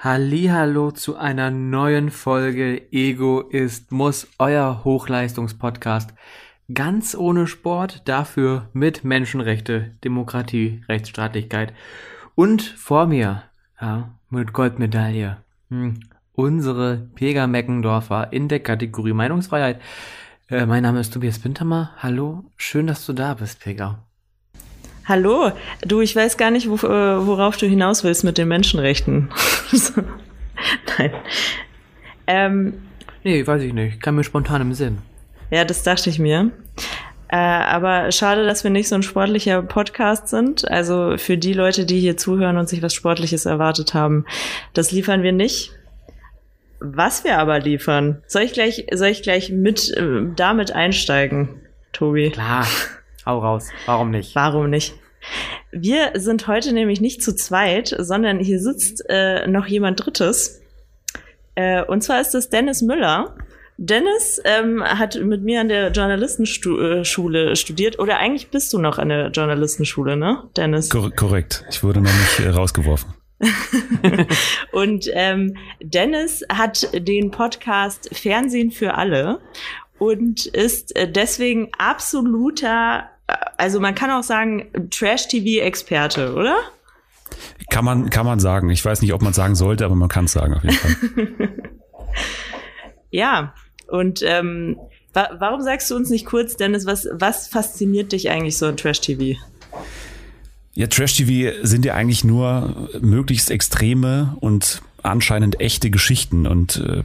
Hallo zu einer neuen Folge Ego ist muss euer Hochleistungspodcast ganz ohne Sport, dafür mit Menschenrechte, Demokratie, Rechtsstaatlichkeit und vor mir ja, mit Goldmedaille hm, unsere Pega Meckendorfer in der Kategorie Meinungsfreiheit. Äh, mein Name ist Tobias Wintermer. Hallo, schön, dass du da bist, Pega. Hallo, du, ich weiß gar nicht, wo, äh, worauf du hinaus willst mit den Menschenrechten. Nein. Ähm, nee, weiß ich nicht. Kann mir spontan im Sinn. Ja, das dachte ich mir. Äh, aber schade, dass wir nicht so ein sportlicher Podcast sind. Also für die Leute, die hier zuhören und sich was Sportliches erwartet haben, das liefern wir nicht. Was wir aber liefern, soll ich gleich, soll ich gleich mit äh, damit einsteigen, Tobi? Klar. Hau raus. Warum nicht? Warum nicht? Wir sind heute nämlich nicht zu zweit, sondern hier sitzt äh, noch jemand Drittes. Äh, und zwar ist es Dennis Müller. Dennis ähm, hat mit mir an der Journalistenschule äh, studiert. Oder eigentlich bist du noch an der Journalistenschule, ne, Dennis? Kor korrekt. Ich wurde noch nicht äh, rausgeworfen. und ähm, Dennis hat den Podcast Fernsehen für alle und ist äh, deswegen absoluter also man kann auch sagen, Trash-TV-Experte, oder? Kann man, kann man sagen. Ich weiß nicht, ob man sagen sollte, aber man kann es sagen auf jeden Fall. ja, und ähm, wa warum sagst du uns nicht kurz, Dennis, was, was fasziniert dich eigentlich so an Trash-TV? Ja, Trash-TV sind ja eigentlich nur möglichst extreme und anscheinend echte Geschichten und äh,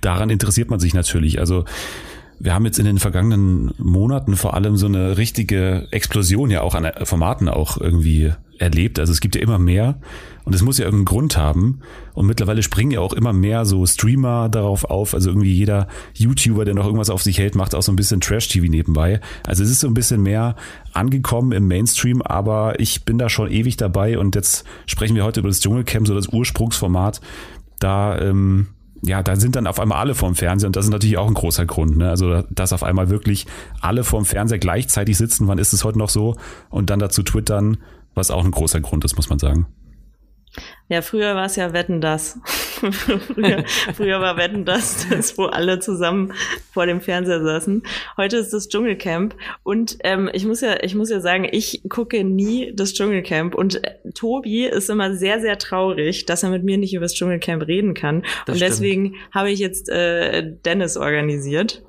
daran interessiert man sich natürlich. Also wir haben jetzt in den vergangenen Monaten vor allem so eine richtige Explosion ja auch an Formaten auch irgendwie erlebt. Also es gibt ja immer mehr und es muss ja irgendeinen Grund haben. Und mittlerweile springen ja auch immer mehr so Streamer darauf auf. Also irgendwie jeder YouTuber, der noch irgendwas auf sich hält, macht auch so ein bisschen Trash-TV nebenbei. Also es ist so ein bisschen mehr angekommen im Mainstream, aber ich bin da schon ewig dabei und jetzt sprechen wir heute über das Dschungelcamp, so das Ursprungsformat. Da ähm, ja, da sind dann auf einmal alle vorm Fernseher und das ist natürlich auch ein großer Grund. Ne? Also, dass auf einmal wirklich alle vorm Fernseher gleichzeitig sitzen, wann ist es heute noch so? Und dann dazu twittern, was auch ein großer Grund ist, muss man sagen. Ja, früher war es ja Wetten das. früher, früher war Wetten das, das, wo alle zusammen vor dem Fernseher saßen. Heute ist das Dschungelcamp und ähm, ich muss ja, ich muss ja sagen, ich gucke nie das Dschungelcamp und äh, Tobi ist immer sehr, sehr traurig, dass er mit mir nicht über das Dschungelcamp reden kann. Das und stimmt. deswegen habe ich jetzt äh, Dennis organisiert.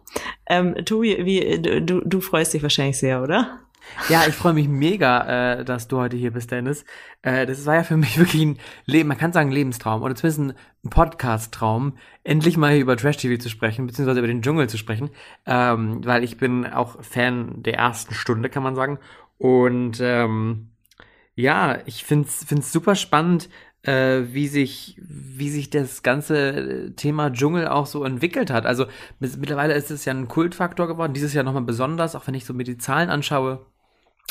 Ähm, Tobi, wie du, du freust dich wahrscheinlich sehr, oder? Ja, ich freue mich mega, äh, dass du heute hier bist, Dennis. Äh, das war ja für mich wirklich ein Leben, man kann sagen Lebenstraum oder zumindest ein Podcast-Traum, endlich mal über Trash-TV zu sprechen, beziehungsweise über den Dschungel zu sprechen, ähm, weil ich bin auch Fan der ersten Stunde, kann man sagen. Und ähm, ja, ich find's find's super spannend, äh, wie sich wie sich das ganze Thema Dschungel auch so entwickelt hat. Also mittlerweile ist es ja ein Kultfaktor geworden. Dieses Jahr nochmal besonders, auch wenn ich so mir die Zahlen anschaue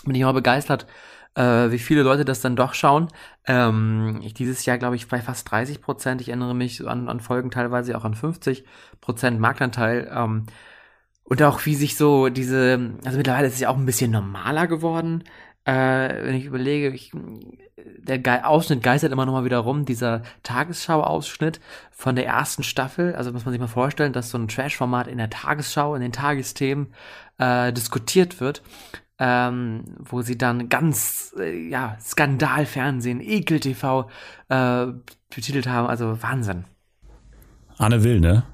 bin ich auch begeistert, äh, wie viele Leute das dann doch schauen. Ähm, ich dieses Jahr, glaube ich, bei fast 30 Prozent. Ich erinnere mich an, an Folgen teilweise auch an 50 Prozent Marktanteil. Ähm, und auch wie sich so diese, also mittlerweile ist es ja auch ein bisschen normaler geworden. Äh, wenn ich überlege, ich, der Ge Ausschnitt geistert immer noch mal wieder rum, dieser Tagesschau-Ausschnitt von der ersten Staffel. Also muss man sich mal vorstellen, dass so ein Trash-Format in der Tagesschau, in den Tagesthemen äh, diskutiert wird ähm, wo sie dann ganz, äh, ja, Skandalfernsehen, Ekel-TV äh, betitelt haben. Also Wahnsinn. Anne Will, ne?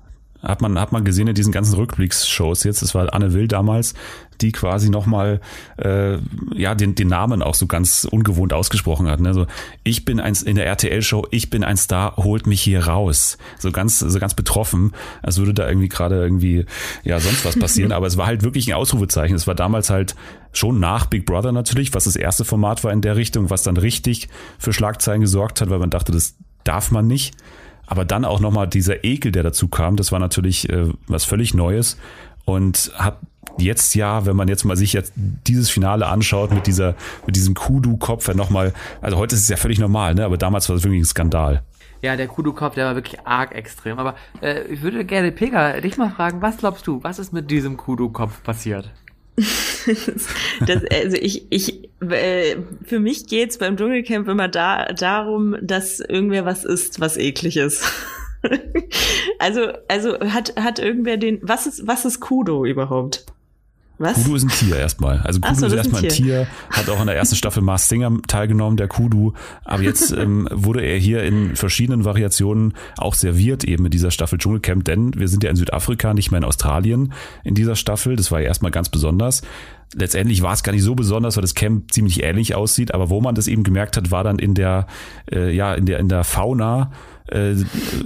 Hat man, hat man gesehen in diesen ganzen Rückblicksshows jetzt, das war Anne Will damals, die quasi nochmal äh, ja, den, den Namen auch so ganz ungewohnt ausgesprochen hat. Ne? Also ich bin eins in der RTL-Show, ich bin ein Star, holt mich hier raus. So ganz, so ganz betroffen, als würde da irgendwie gerade irgendwie ja sonst was passieren. Aber es war halt wirklich ein Ausrufezeichen. Es war damals halt schon nach Big Brother natürlich, was das erste Format war in der Richtung, was dann richtig für Schlagzeilen gesorgt hat, weil man dachte, das darf man nicht. Aber dann auch nochmal dieser Ekel, der dazu kam, das war natürlich äh, was völlig Neues und hat jetzt ja, wenn man jetzt mal sich jetzt dieses Finale anschaut mit dieser, mit diesem Kudu-Kopf, ja nochmal, also heute ist es ja völlig normal, ne? aber damals war es wirklich ein Skandal. Ja, der Kudu-Kopf, der war wirklich arg extrem. Aber äh, ich würde gerne, Pega, dich mal fragen, was glaubst du, was ist mit diesem Kudu-Kopf passiert? das, also ich, ich, äh, für mich geht's beim Dschungelcamp immer da, darum, dass irgendwer was isst, was eklig ist. also, also hat, hat irgendwer den, was ist, was ist Kudo überhaupt? Was? Kudu ist ein Tier erstmal. Also Kudu so, ist erstmal ein Tier. Tier. hat auch in der ersten Staffel Mars Singer teilgenommen, der Kudu. Aber jetzt ähm, wurde er hier in verschiedenen Variationen auch serviert, eben in dieser Staffel Dschungelcamp, denn wir sind ja in Südafrika, nicht mehr in Australien in dieser Staffel. Das war ja erstmal ganz besonders. Letztendlich war es gar nicht so besonders, weil das Camp ziemlich ähnlich aussieht, aber wo man das eben gemerkt hat, war dann in der, äh, ja, in der, in der Fauna äh,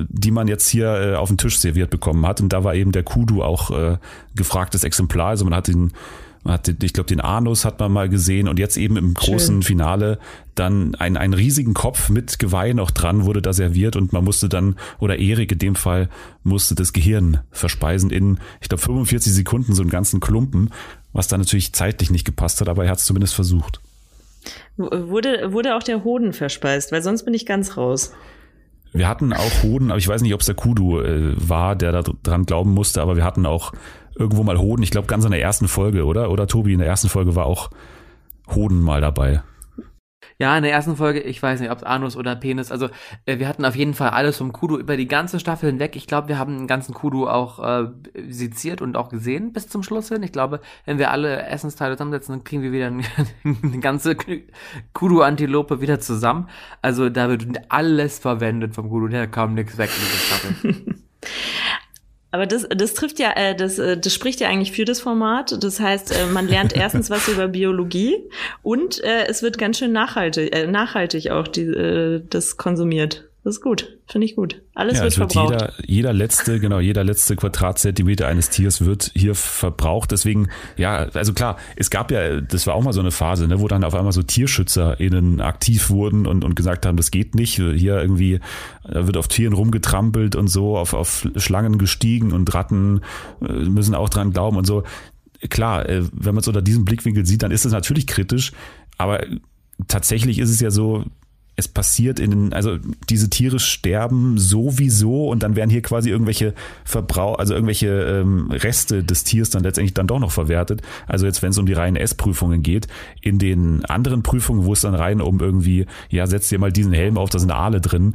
die man jetzt hier äh, auf den Tisch serviert bekommen hat. Und da war eben der Kudu auch äh, gefragtes Exemplar. Also man hat den man hat, ich glaube, den Anus hat man mal gesehen und jetzt eben im großen Schön. Finale dann einen, einen riesigen Kopf mit Geweih noch dran wurde da serviert und man musste dann, oder Erik in dem Fall, musste das Gehirn verspeisen in, ich glaube, 45 Sekunden so einen ganzen Klumpen, was dann natürlich zeitlich nicht gepasst hat, aber er hat es zumindest versucht. Wurde, wurde auch der Hoden verspeist, weil sonst bin ich ganz raus. Wir hatten auch Hoden, aber ich weiß nicht, ob es der Kudu äh, war, der da dran glauben musste, aber wir hatten auch irgendwo mal Hoden. Ich glaube, ganz in der ersten Folge, oder? Oder Tobi, in der ersten Folge war auch Hoden mal dabei. Ja, in der ersten Folge, ich weiß nicht, ob es Anus oder Penis, also äh, wir hatten auf jeden Fall alles vom Kudu über die ganze Staffel hinweg. Ich glaube, wir haben den ganzen Kudu auch äh, seziert und auch gesehen bis zum Schluss hin. Ich glaube, wenn wir alle Essensteile zusammensetzen, dann kriegen wir wieder eine, ganze Kudu-Antilope wieder zusammen. Also da wird alles verwendet vom Kudu, der kam nichts weg in dieser Staffel. Aber das, das trifft ja, äh, das, äh, das spricht ja eigentlich für das Format. Das heißt, äh, man lernt erstens was über Biologie und äh, es wird ganz schön nachhaltig, äh, nachhaltig auch die, äh, das konsumiert. Das ist gut, finde ich gut. Alles ja, wird, wird verbraucht. Jeder, jeder letzte, genau, jeder letzte Quadratzentimeter eines Tiers wird hier verbraucht. Deswegen, ja, also klar, es gab ja, das war auch mal so eine Phase, ne, wo dann auf einmal so TierschützerInnen aktiv wurden und, und gesagt haben, das geht nicht. Hier irgendwie wird auf Tieren rumgetrampelt und so, auf, auf Schlangen gestiegen und Ratten äh, müssen auch dran glauben und so. Klar, äh, wenn man es unter diesem Blickwinkel sieht, dann ist es natürlich kritisch, aber tatsächlich ist es ja so, es passiert in, also diese Tiere sterben sowieso und dann werden hier quasi irgendwelche Verbrauch, also irgendwelche ähm, Reste des Tiers dann letztendlich dann doch noch verwertet. Also jetzt, wenn es um die reinen Essprüfungen geht, in den anderen Prüfungen, wo es dann rein um irgendwie, ja, setzt dir mal diesen Helm auf, da sind Aale drin,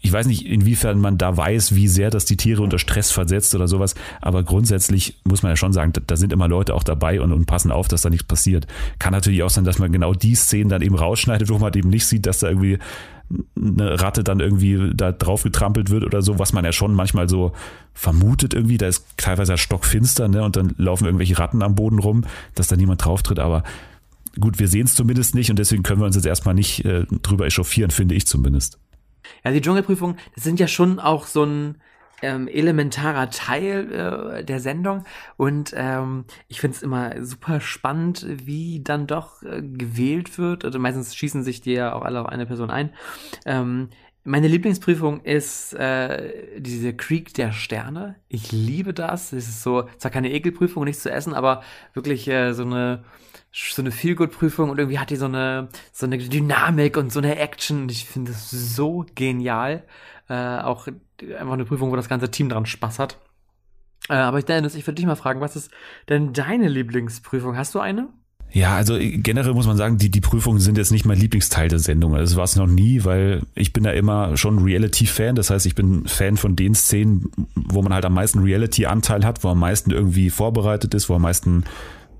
ich weiß nicht, inwiefern man da weiß, wie sehr das die Tiere unter Stress versetzt oder sowas, aber grundsätzlich muss man ja schon sagen, da, da sind immer Leute auch dabei und, und, passen auf, dass da nichts passiert. Kann natürlich auch sein, dass man genau die Szenen dann eben rausschneidet, wo man eben nicht sieht, dass da irgendwie eine Ratte dann irgendwie da drauf getrampelt wird oder so, was man ja schon manchmal so vermutet irgendwie. Da ist teilweise stockfinster, ne? Und dann laufen irgendwelche Ratten am Boden rum, dass da niemand drauf tritt. Aber gut, wir sehen es zumindest nicht und deswegen können wir uns jetzt erstmal nicht äh, drüber echauffieren, finde ich zumindest. Ja, die Dschungelprüfung, das sind ja schon auch so ein ähm, elementarer Teil äh, der Sendung und ähm, ich finde es immer super spannend, wie dann doch äh, gewählt wird. Also meistens schießen sich die ja auch alle auf eine Person ein. Ähm, meine Lieblingsprüfung ist äh, diese Krieg der Sterne. Ich liebe das. Es ist so, zwar keine Ekelprüfung, nichts zu essen, aber wirklich äh, so eine so eine Feelgood-Prüfung und irgendwie hat die so eine, so eine Dynamik und so eine Action. Ich finde das so genial. Äh, auch einfach eine Prüfung, wo das ganze Team dran Spaß hat. Äh, aber Dennis, ich würde dich mal fragen, was ist denn deine Lieblingsprüfung? Hast du eine? Ja, also generell muss man sagen, die, die Prüfungen sind jetzt nicht mein Lieblingsteil der Sendung. Das war es noch nie, weil ich bin da immer schon Reality-Fan. Das heißt, ich bin Fan von den Szenen, wo man halt am meisten Reality-Anteil hat, wo am meisten irgendwie vorbereitet ist, wo am meisten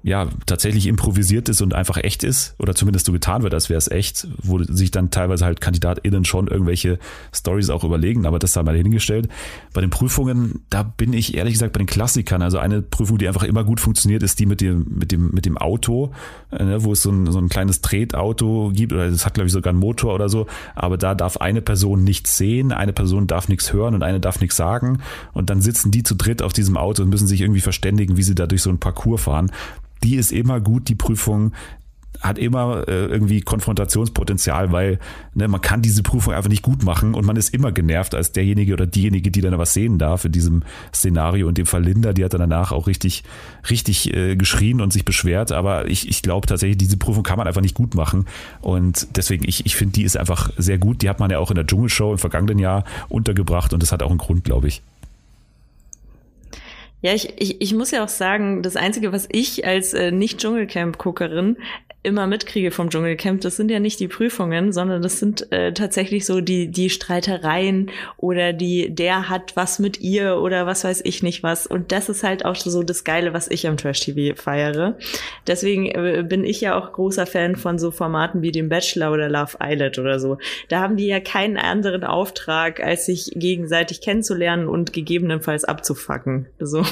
ja tatsächlich improvisiert ist und einfach echt ist oder zumindest so getan wird, als wäre es echt, wo sich dann teilweise halt KandidatInnen schon irgendwelche Stories auch überlegen, aber das sei mal hingestellt. Bei den Prüfungen, da bin ich ehrlich gesagt bei den Klassikern, also eine Prüfung, die einfach immer gut funktioniert, ist die mit dem mit dem mit dem Auto, äh, ne, wo es so ein, so ein kleines Tretauto gibt oder das hat glaube ich sogar einen Motor oder so, aber da darf eine Person nichts sehen, eine Person darf nichts hören und eine darf nichts sagen. Und dann sitzen die zu dritt auf diesem Auto und müssen sich irgendwie verständigen, wie sie da durch so ein Parcours fahren die ist immer gut, die Prüfung hat immer äh, irgendwie Konfrontationspotenzial, weil ne, man kann diese Prüfung einfach nicht gut machen und man ist immer genervt als derjenige oder diejenige, die dann was sehen darf in diesem Szenario. Und dem Fall Linda, die hat dann danach auch richtig, richtig äh, geschrien und sich beschwert. Aber ich, ich glaube tatsächlich, diese Prüfung kann man einfach nicht gut machen. Und deswegen, ich, ich finde, die ist einfach sehr gut. Die hat man ja auch in der Dschungelshow im vergangenen Jahr untergebracht und das hat auch einen Grund, glaube ich. Ja, ich, ich, ich muss ja auch sagen, das Einzige, was ich als äh, Nicht-Dschungelcamp-Guckerin immer mitkriege vom Dschungelcamp, das sind ja nicht die Prüfungen, sondern das sind äh, tatsächlich so die, die Streitereien oder die, der hat was mit ihr oder was weiß ich nicht was. Und das ist halt auch so das Geile, was ich am Trash-TV feiere. Deswegen äh, bin ich ja auch großer Fan von so Formaten wie dem Bachelor oder Love Island oder so. Da haben die ja keinen anderen Auftrag, als sich gegenseitig kennenzulernen und gegebenenfalls abzufacken. So.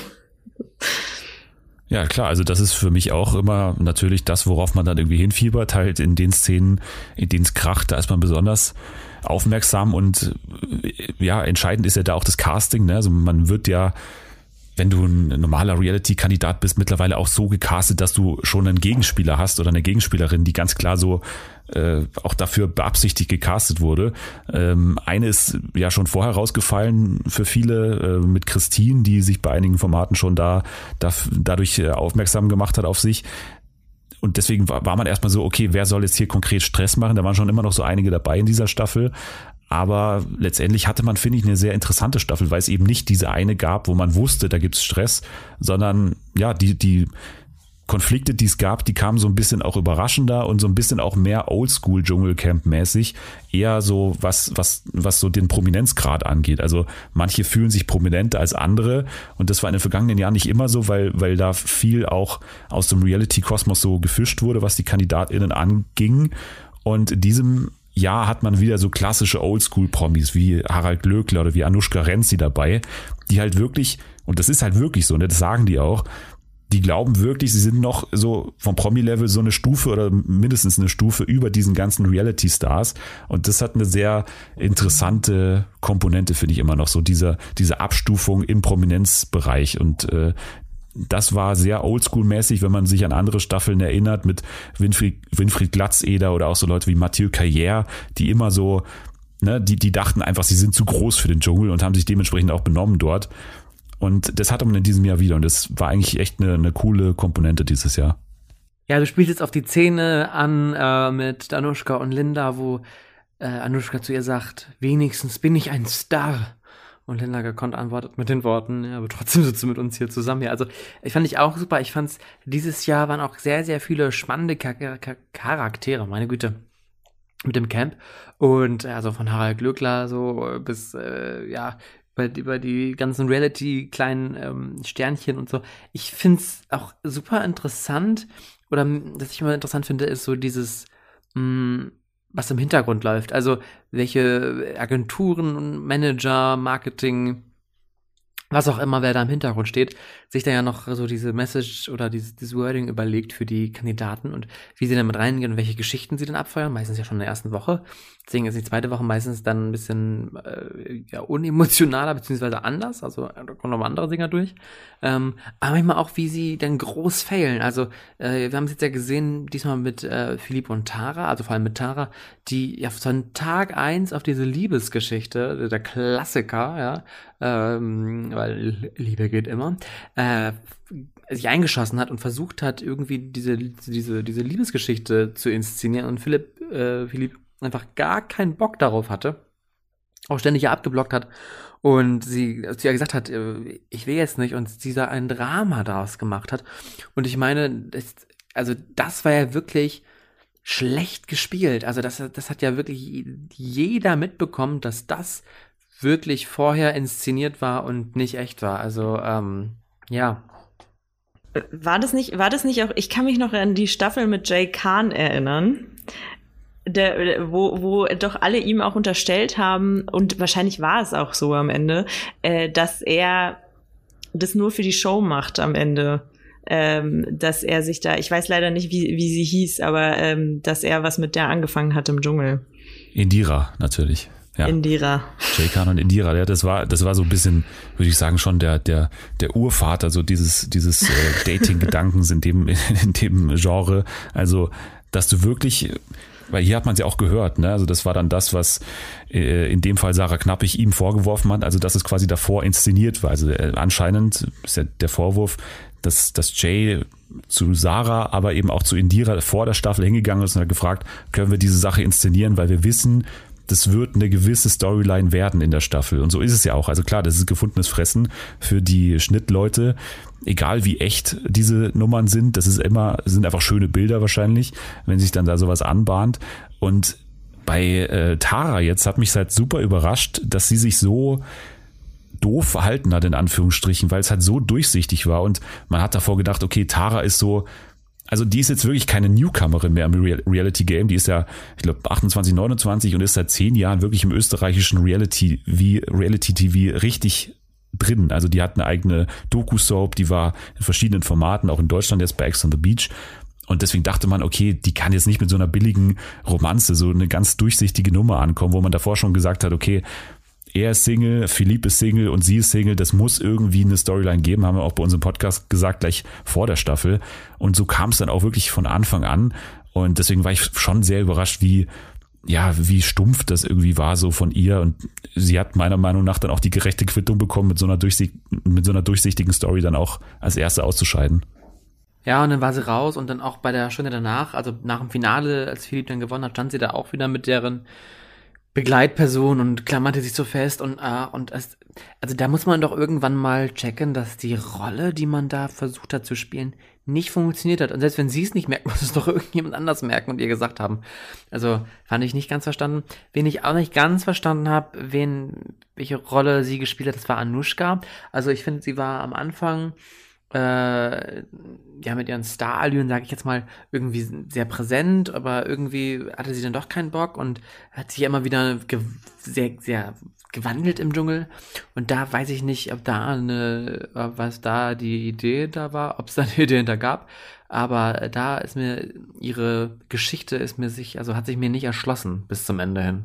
Ja, klar, also das ist für mich auch immer natürlich das, worauf man dann irgendwie hinfiebert, halt in den Szenen, in denen es kracht, da ist man besonders aufmerksam und ja, entscheidend ist ja da auch das Casting, ne? Also man wird ja wenn du ein normaler Reality-Kandidat bist, mittlerweile auch so gecastet, dass du schon einen Gegenspieler hast oder eine Gegenspielerin, die ganz klar so äh, auch dafür beabsichtigt gecastet wurde. Ähm, eine ist ja schon vorher rausgefallen für viele äh, mit Christine, die sich bei einigen Formaten schon da, da dadurch äh, aufmerksam gemacht hat auf sich. Und deswegen war, war man erstmal so, okay, wer soll jetzt hier konkret Stress machen? Da waren schon immer noch so einige dabei in dieser Staffel. Aber letztendlich hatte man, finde ich, eine sehr interessante Staffel, weil es eben nicht diese eine gab, wo man wusste, da gibt's Stress, sondern ja, die, die Konflikte, die es gab, die kamen so ein bisschen auch überraschender und so ein bisschen auch mehr Oldschool Dschungelcamp-mäßig. Eher so, was, was, was so den Prominenzgrad angeht. Also manche fühlen sich prominenter als andere und das war in den vergangenen Jahren nicht immer so, weil, weil da viel auch aus dem Reality-Kosmos so gefischt wurde, was die KandidatInnen anging. Und in diesem Jahr hat man wieder so klassische Oldschool-Promis wie Harald Glöckler oder wie Anushka Renzi dabei, die halt wirklich, und das ist halt wirklich so, ne, das sagen die auch, die glauben wirklich, sie sind noch so vom Promi-Level so eine Stufe oder mindestens eine Stufe über diesen ganzen Reality-Stars. Und das hat eine sehr interessante Komponente, finde ich immer noch, so diese, diese Abstufung im Prominenzbereich. Und äh, das war sehr oldschool-mäßig, wenn man sich an andere Staffeln erinnert, mit Winfried, Winfried Glatzeder oder auch so Leute wie Mathieu Carrière, die immer so, ne, die, die dachten einfach, sie sind zu groß für den Dschungel und haben sich dementsprechend auch benommen dort. Und das hatte man in diesem Jahr wieder und das war eigentlich echt eine, eine coole Komponente dieses Jahr. Ja, du spielst jetzt auf die Szene an äh, mit Anushka und Linda, wo äh, Anushka zu ihr sagt, wenigstens bin ich ein Star. Und Linda gekonnt antwortet mit den Worten, ja, aber trotzdem sitzt du mit uns hier zusammen. Ja, also ich fand ich auch super. Ich fand's, dieses Jahr waren auch sehr, sehr viele spannende Charaktere, meine Güte, mit dem Camp. Und also von Harald Glöckler so bis, äh, ja, über, über die ganzen Reality-kleinen ähm, Sternchen und so. Ich find's auch super interessant, oder was ich immer interessant finde, ist so dieses, mh, mm, was im Hintergrund läuft. Also welche Agenturen, Manager, Marketing, was auch immer, wer da im Hintergrund steht, sich da ja noch so diese Message oder dieses, dieses Wording überlegt für die Kandidaten und wie sie damit reingehen und welche Geschichten sie dann abfeuern, meistens ja schon in der ersten Woche. Deswegen ist die zweite Woche meistens dann ein bisschen äh, ja, unemotionaler beziehungsweise anders, also da kommen noch andere Dinger durch. Ähm, aber manchmal auch, wie sie dann groß failen. Also äh, wir haben es jetzt ja gesehen, diesmal mit äh, Philipp und Tara, also vor allem mit Tara, die ja von Tag eins auf diese Liebesgeschichte, der Klassiker, ja, ähm, weil Liebe geht immer, äh, sich eingeschossen hat und versucht hat, irgendwie diese, diese, diese Liebesgeschichte zu inszenieren und Philipp, äh, Philipp einfach gar keinen Bock darauf hatte, auch ständig ja abgeblockt hat und sie zu ihr gesagt hat, äh, ich will jetzt nicht und sie da ein Drama daraus gemacht hat. Und ich meine, das, also das war ja wirklich schlecht gespielt, also das, das hat ja wirklich jeder mitbekommen, dass das wirklich vorher inszeniert war und nicht echt war. Also ähm, ja. War das nicht, war das nicht auch, ich kann mich noch an die Staffel mit Jay Kahn erinnern. Der, wo, wo doch alle ihm auch unterstellt haben, und wahrscheinlich war es auch so am Ende, äh, dass er das nur für die Show macht am Ende. Ähm, dass er sich da, ich weiß leider nicht, wie, wie sie hieß, aber ähm, dass er was mit der angefangen hat im Dschungel. Indira, natürlich. Ja. Indira. Jaykan und Indira, ja, das war, das war so ein bisschen, würde ich sagen, schon der, der, der Urvater, so dieses, dieses äh, Dating-Gedankens in dem, in dem Genre. Also, dass du wirklich, weil hier hat man es ja auch gehört, ne? Also das war dann das, was äh, in dem Fall Sarah Knappig ihm vorgeworfen hat, also dass es quasi davor inszeniert war. Also äh, anscheinend ist ja der Vorwurf, dass, dass Jay zu Sarah, aber eben auch zu Indira vor der Staffel hingegangen ist und hat gefragt, können wir diese Sache inszenieren, weil wir wissen, das wird eine gewisse Storyline werden in der Staffel. Und so ist es ja auch. Also klar, das ist gefundenes Fressen für die Schnittleute. Egal wie echt diese Nummern sind, das ist immer, sind einfach schöne Bilder wahrscheinlich, wenn sich dann da sowas anbahnt. Und bei äh, Tara jetzt hat mich halt super überrascht, dass sie sich so doof verhalten hat, in Anführungsstrichen, weil es halt so durchsichtig war und man hat davor gedacht, okay, Tara ist so, also die ist jetzt wirklich keine Newcomerin mehr im Reality Game, die ist ja, ich glaube, 28, 29 und ist seit zehn Jahren wirklich im österreichischen Reality, wie Reality TV richtig drin. Also die hat eine eigene Doku-Soap, die war in verschiedenen Formaten, auch in Deutschland jetzt bei Ex on the Beach. Und deswegen dachte man, okay, die kann jetzt nicht mit so einer billigen Romanze, so eine ganz durchsichtige Nummer ankommen, wo man davor schon gesagt hat, okay, er ist Single, Philippe ist Single und sie ist Single. Das muss irgendwie eine Storyline geben, haben wir auch bei unserem Podcast gesagt, gleich vor der Staffel. Und so kam es dann auch wirklich von Anfang an. Und deswegen war ich schon sehr überrascht, wie, ja, wie stumpf das irgendwie war so von ihr. Und sie hat meiner Meinung nach dann auch die gerechte Quittung bekommen, mit so einer, durchsicht, mit so einer durchsichtigen Story dann auch als erste auszuscheiden. Ja, und dann war sie raus und dann auch bei der Stunde danach, also nach dem Finale, als Philipp dann gewonnen hat, stand sie da auch wieder mit deren Begleitperson und klammerte sich so fest und äh, und es, also da muss man doch irgendwann mal checken, dass die Rolle, die man da versucht hat zu spielen, nicht funktioniert hat. Und selbst wenn sie es nicht merkt, muss es doch irgendjemand anders merken und ihr gesagt haben. Also fand ich nicht ganz verstanden. Wen ich auch nicht ganz verstanden habe, wen welche Rolle sie gespielt hat, das war Anushka. Also ich finde, sie war am Anfang äh, ja, mit ihren Starallüren, sage ich jetzt mal, irgendwie sehr präsent, aber irgendwie hatte sie dann doch keinen Bock und hat sich immer wieder sehr, sehr gewandelt im Dschungel. Und da weiß ich nicht, ob da eine, was da die Idee da war, ob es da eine Idee hinter gab. Aber da ist mir ihre Geschichte ist mir sich, also hat sich mir nicht erschlossen bis zum Ende hin.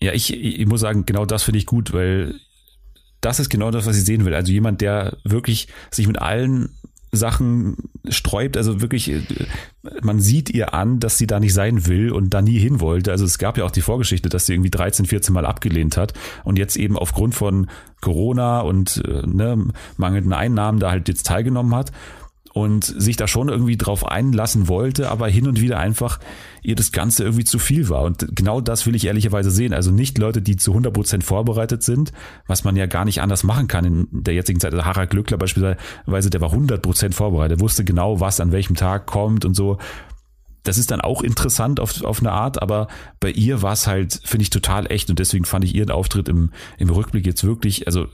Ja, ich, ich muss sagen, genau das finde ich gut, weil das ist genau das, was ich sehen will. Also jemand, der wirklich sich mit allen Sachen sträubt, also wirklich, äh, man sieht ihr an, dass sie da nicht sein will und da nie hin wollte. Also es gab ja auch die Vorgeschichte, dass sie irgendwie 13, 14 Mal abgelehnt hat und jetzt eben aufgrund von Corona und äh, ne, mangelnden Einnahmen da halt jetzt teilgenommen hat und sich da schon irgendwie drauf einlassen wollte, aber hin und wieder einfach ihr das Ganze irgendwie zu viel war. Und genau das will ich ehrlicherweise sehen. Also nicht Leute, die zu 100 Prozent vorbereitet sind, was man ja gar nicht anders machen kann in der jetzigen Zeit. Also Harald Glückler beispielsweise, der war 100 Prozent vorbereitet, wusste genau, was an welchem Tag kommt und so. Das ist dann auch interessant auf, auf eine Art, aber bei ihr war es halt, finde ich, total echt und deswegen fand ich ihren Auftritt im, im Rückblick jetzt wirklich, also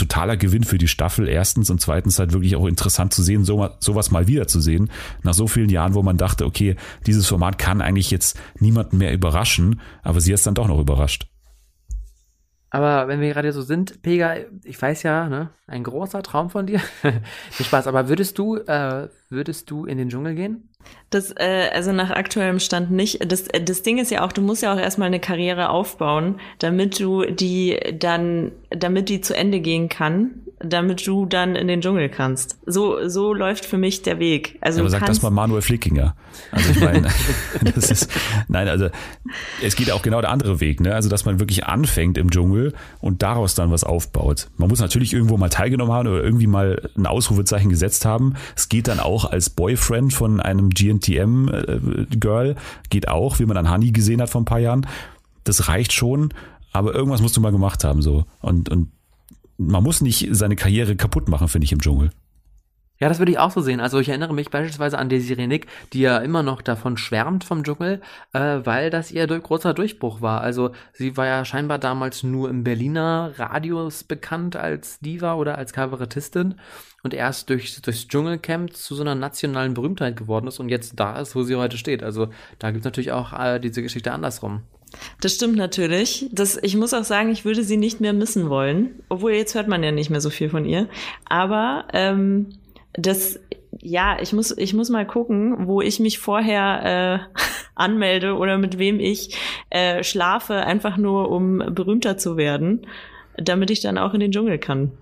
totaler Gewinn für die Staffel erstens und zweitens halt wirklich auch interessant zu sehen, so, sowas mal wieder zu sehen. Nach so vielen Jahren, wo man dachte, okay, dieses Format kann eigentlich jetzt niemanden mehr überraschen, aber sie ist dann doch noch überrascht. Aber wenn wir gerade so sind, Pega, ich weiß ja, ne, ein großer Traum von dir. Viel Spaß. Aber würdest du, äh, würdest du in den Dschungel gehen? Das, äh, also nach aktuellem Stand nicht. Das, äh, das Ding ist ja auch, du musst ja auch erstmal eine Karriere aufbauen, damit du die dann, damit die zu Ende gehen kann damit du dann in den Dschungel kannst. So, so läuft für mich der Weg. Also ja, aber sag das mal Manuel Flickinger. Also ich meine, das ist, nein, also es geht auch genau der andere Weg, ne? Also dass man wirklich anfängt im Dschungel und daraus dann was aufbaut. Man muss natürlich irgendwo mal teilgenommen haben oder irgendwie mal ein Ausrufezeichen gesetzt haben. Es geht dann auch als Boyfriend von einem GNTM-Girl, äh, geht auch, wie man an Honey gesehen hat vor ein paar Jahren. Das reicht schon, aber irgendwas musst du mal gemacht haben so. Und, und man muss nicht seine Karriere kaputt machen, finde ich, im Dschungel. Ja, das würde ich auch so sehen. Also ich erinnere mich beispielsweise an Desiree Nick, die ja immer noch davon schwärmt vom Dschungel, äh, weil das ihr durch, großer Durchbruch war. Also sie war ja scheinbar damals nur im Berliner Radios bekannt als Diva oder als Kabarettistin und erst durch, durchs Dschungelcamp zu so einer nationalen Berühmtheit geworden ist und jetzt da ist, wo sie heute steht. Also da gibt es natürlich auch äh, diese Geschichte andersrum. Das stimmt natürlich. Das, ich muss auch sagen, ich würde sie nicht mehr missen wollen. Obwohl jetzt hört man ja nicht mehr so viel von ihr. Aber ähm, das, ja, ich muss, ich muss mal gucken, wo ich mich vorher äh, anmelde oder mit wem ich äh, schlafe, einfach nur um berühmter zu werden, damit ich dann auch in den Dschungel kann.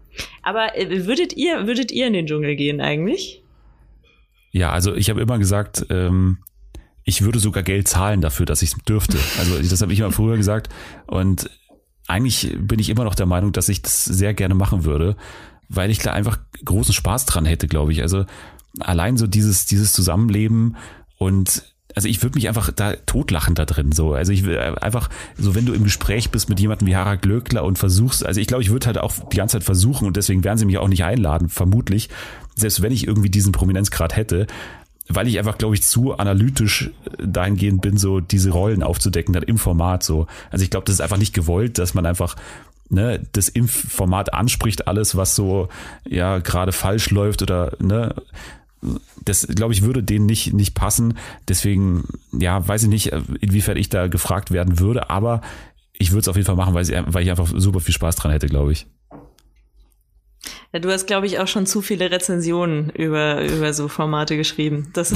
Aber äh, würdet ihr, würdet ihr in den Dschungel gehen eigentlich? Ja, also ich habe immer gesagt, ähm, ich würde sogar Geld zahlen dafür, dass ich es dürfte. Also das habe ich immer früher gesagt. Und eigentlich bin ich immer noch der Meinung, dass ich das sehr gerne machen würde, weil ich da einfach großen Spaß dran hätte, glaube ich. Also allein so dieses, dieses Zusammenleben und also ich würde mich einfach da totlachen da drin so. Also ich will einfach so, wenn du im Gespräch bist mit jemandem wie Harald Glöckler und versuchst, also ich glaube, ich würde halt auch die ganze Zeit versuchen und deswegen werden sie mich auch nicht einladen, vermutlich, selbst wenn ich irgendwie diesen Prominenzgrad hätte, weil ich einfach, glaube ich, zu analytisch dahingehend bin, so diese Rollen aufzudecken dann im Format so. Also ich glaube, das ist einfach nicht gewollt, dass man einfach ne, das im Format anspricht, alles, was so ja gerade falsch läuft oder ne, das, glaube ich, würde denen nicht, nicht passen. Deswegen, ja, weiß ich nicht, inwiefern ich da gefragt werden würde, aber ich würde es auf jeden Fall machen, weil, weil ich einfach super viel Spaß dran hätte, glaube ich. Ja, du hast, glaube ich, auch schon zu viele Rezensionen über, über so Formate geschrieben. Das,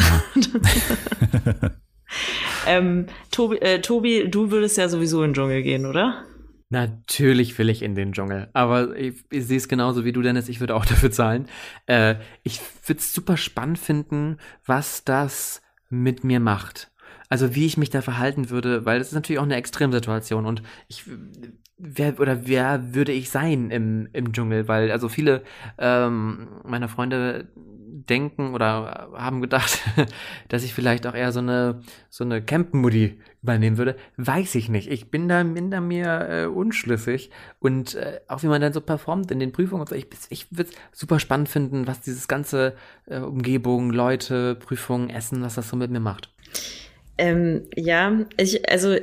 ähm, Tobi, äh, Tobi, du würdest ja sowieso in den Dschungel gehen, oder? Natürlich will ich in den Dschungel. Aber ich, ich sehe es genauso wie du, Dennis. Ich würde auch dafür zahlen. Äh, ich würde es super spannend finden, was das mit mir macht. Also wie ich mich da verhalten würde, weil das ist natürlich auch eine Extremsituation und ich wer oder wer würde ich sein im, im Dschungel? Weil also viele ähm, meiner Freunde denken oder haben gedacht, dass ich vielleicht auch eher so eine so eine Camp-Muddy übernehmen würde. Weiß ich nicht. Ich bin da, bin mir äh, unschlüssig und äh, auch wie man dann so performt in den Prüfungen und so. Ich, ich würde es super spannend finden, was dieses ganze äh, Umgebung, Leute, Prüfungen, Essen, was das so mit mir macht. Ähm, ja, ich, also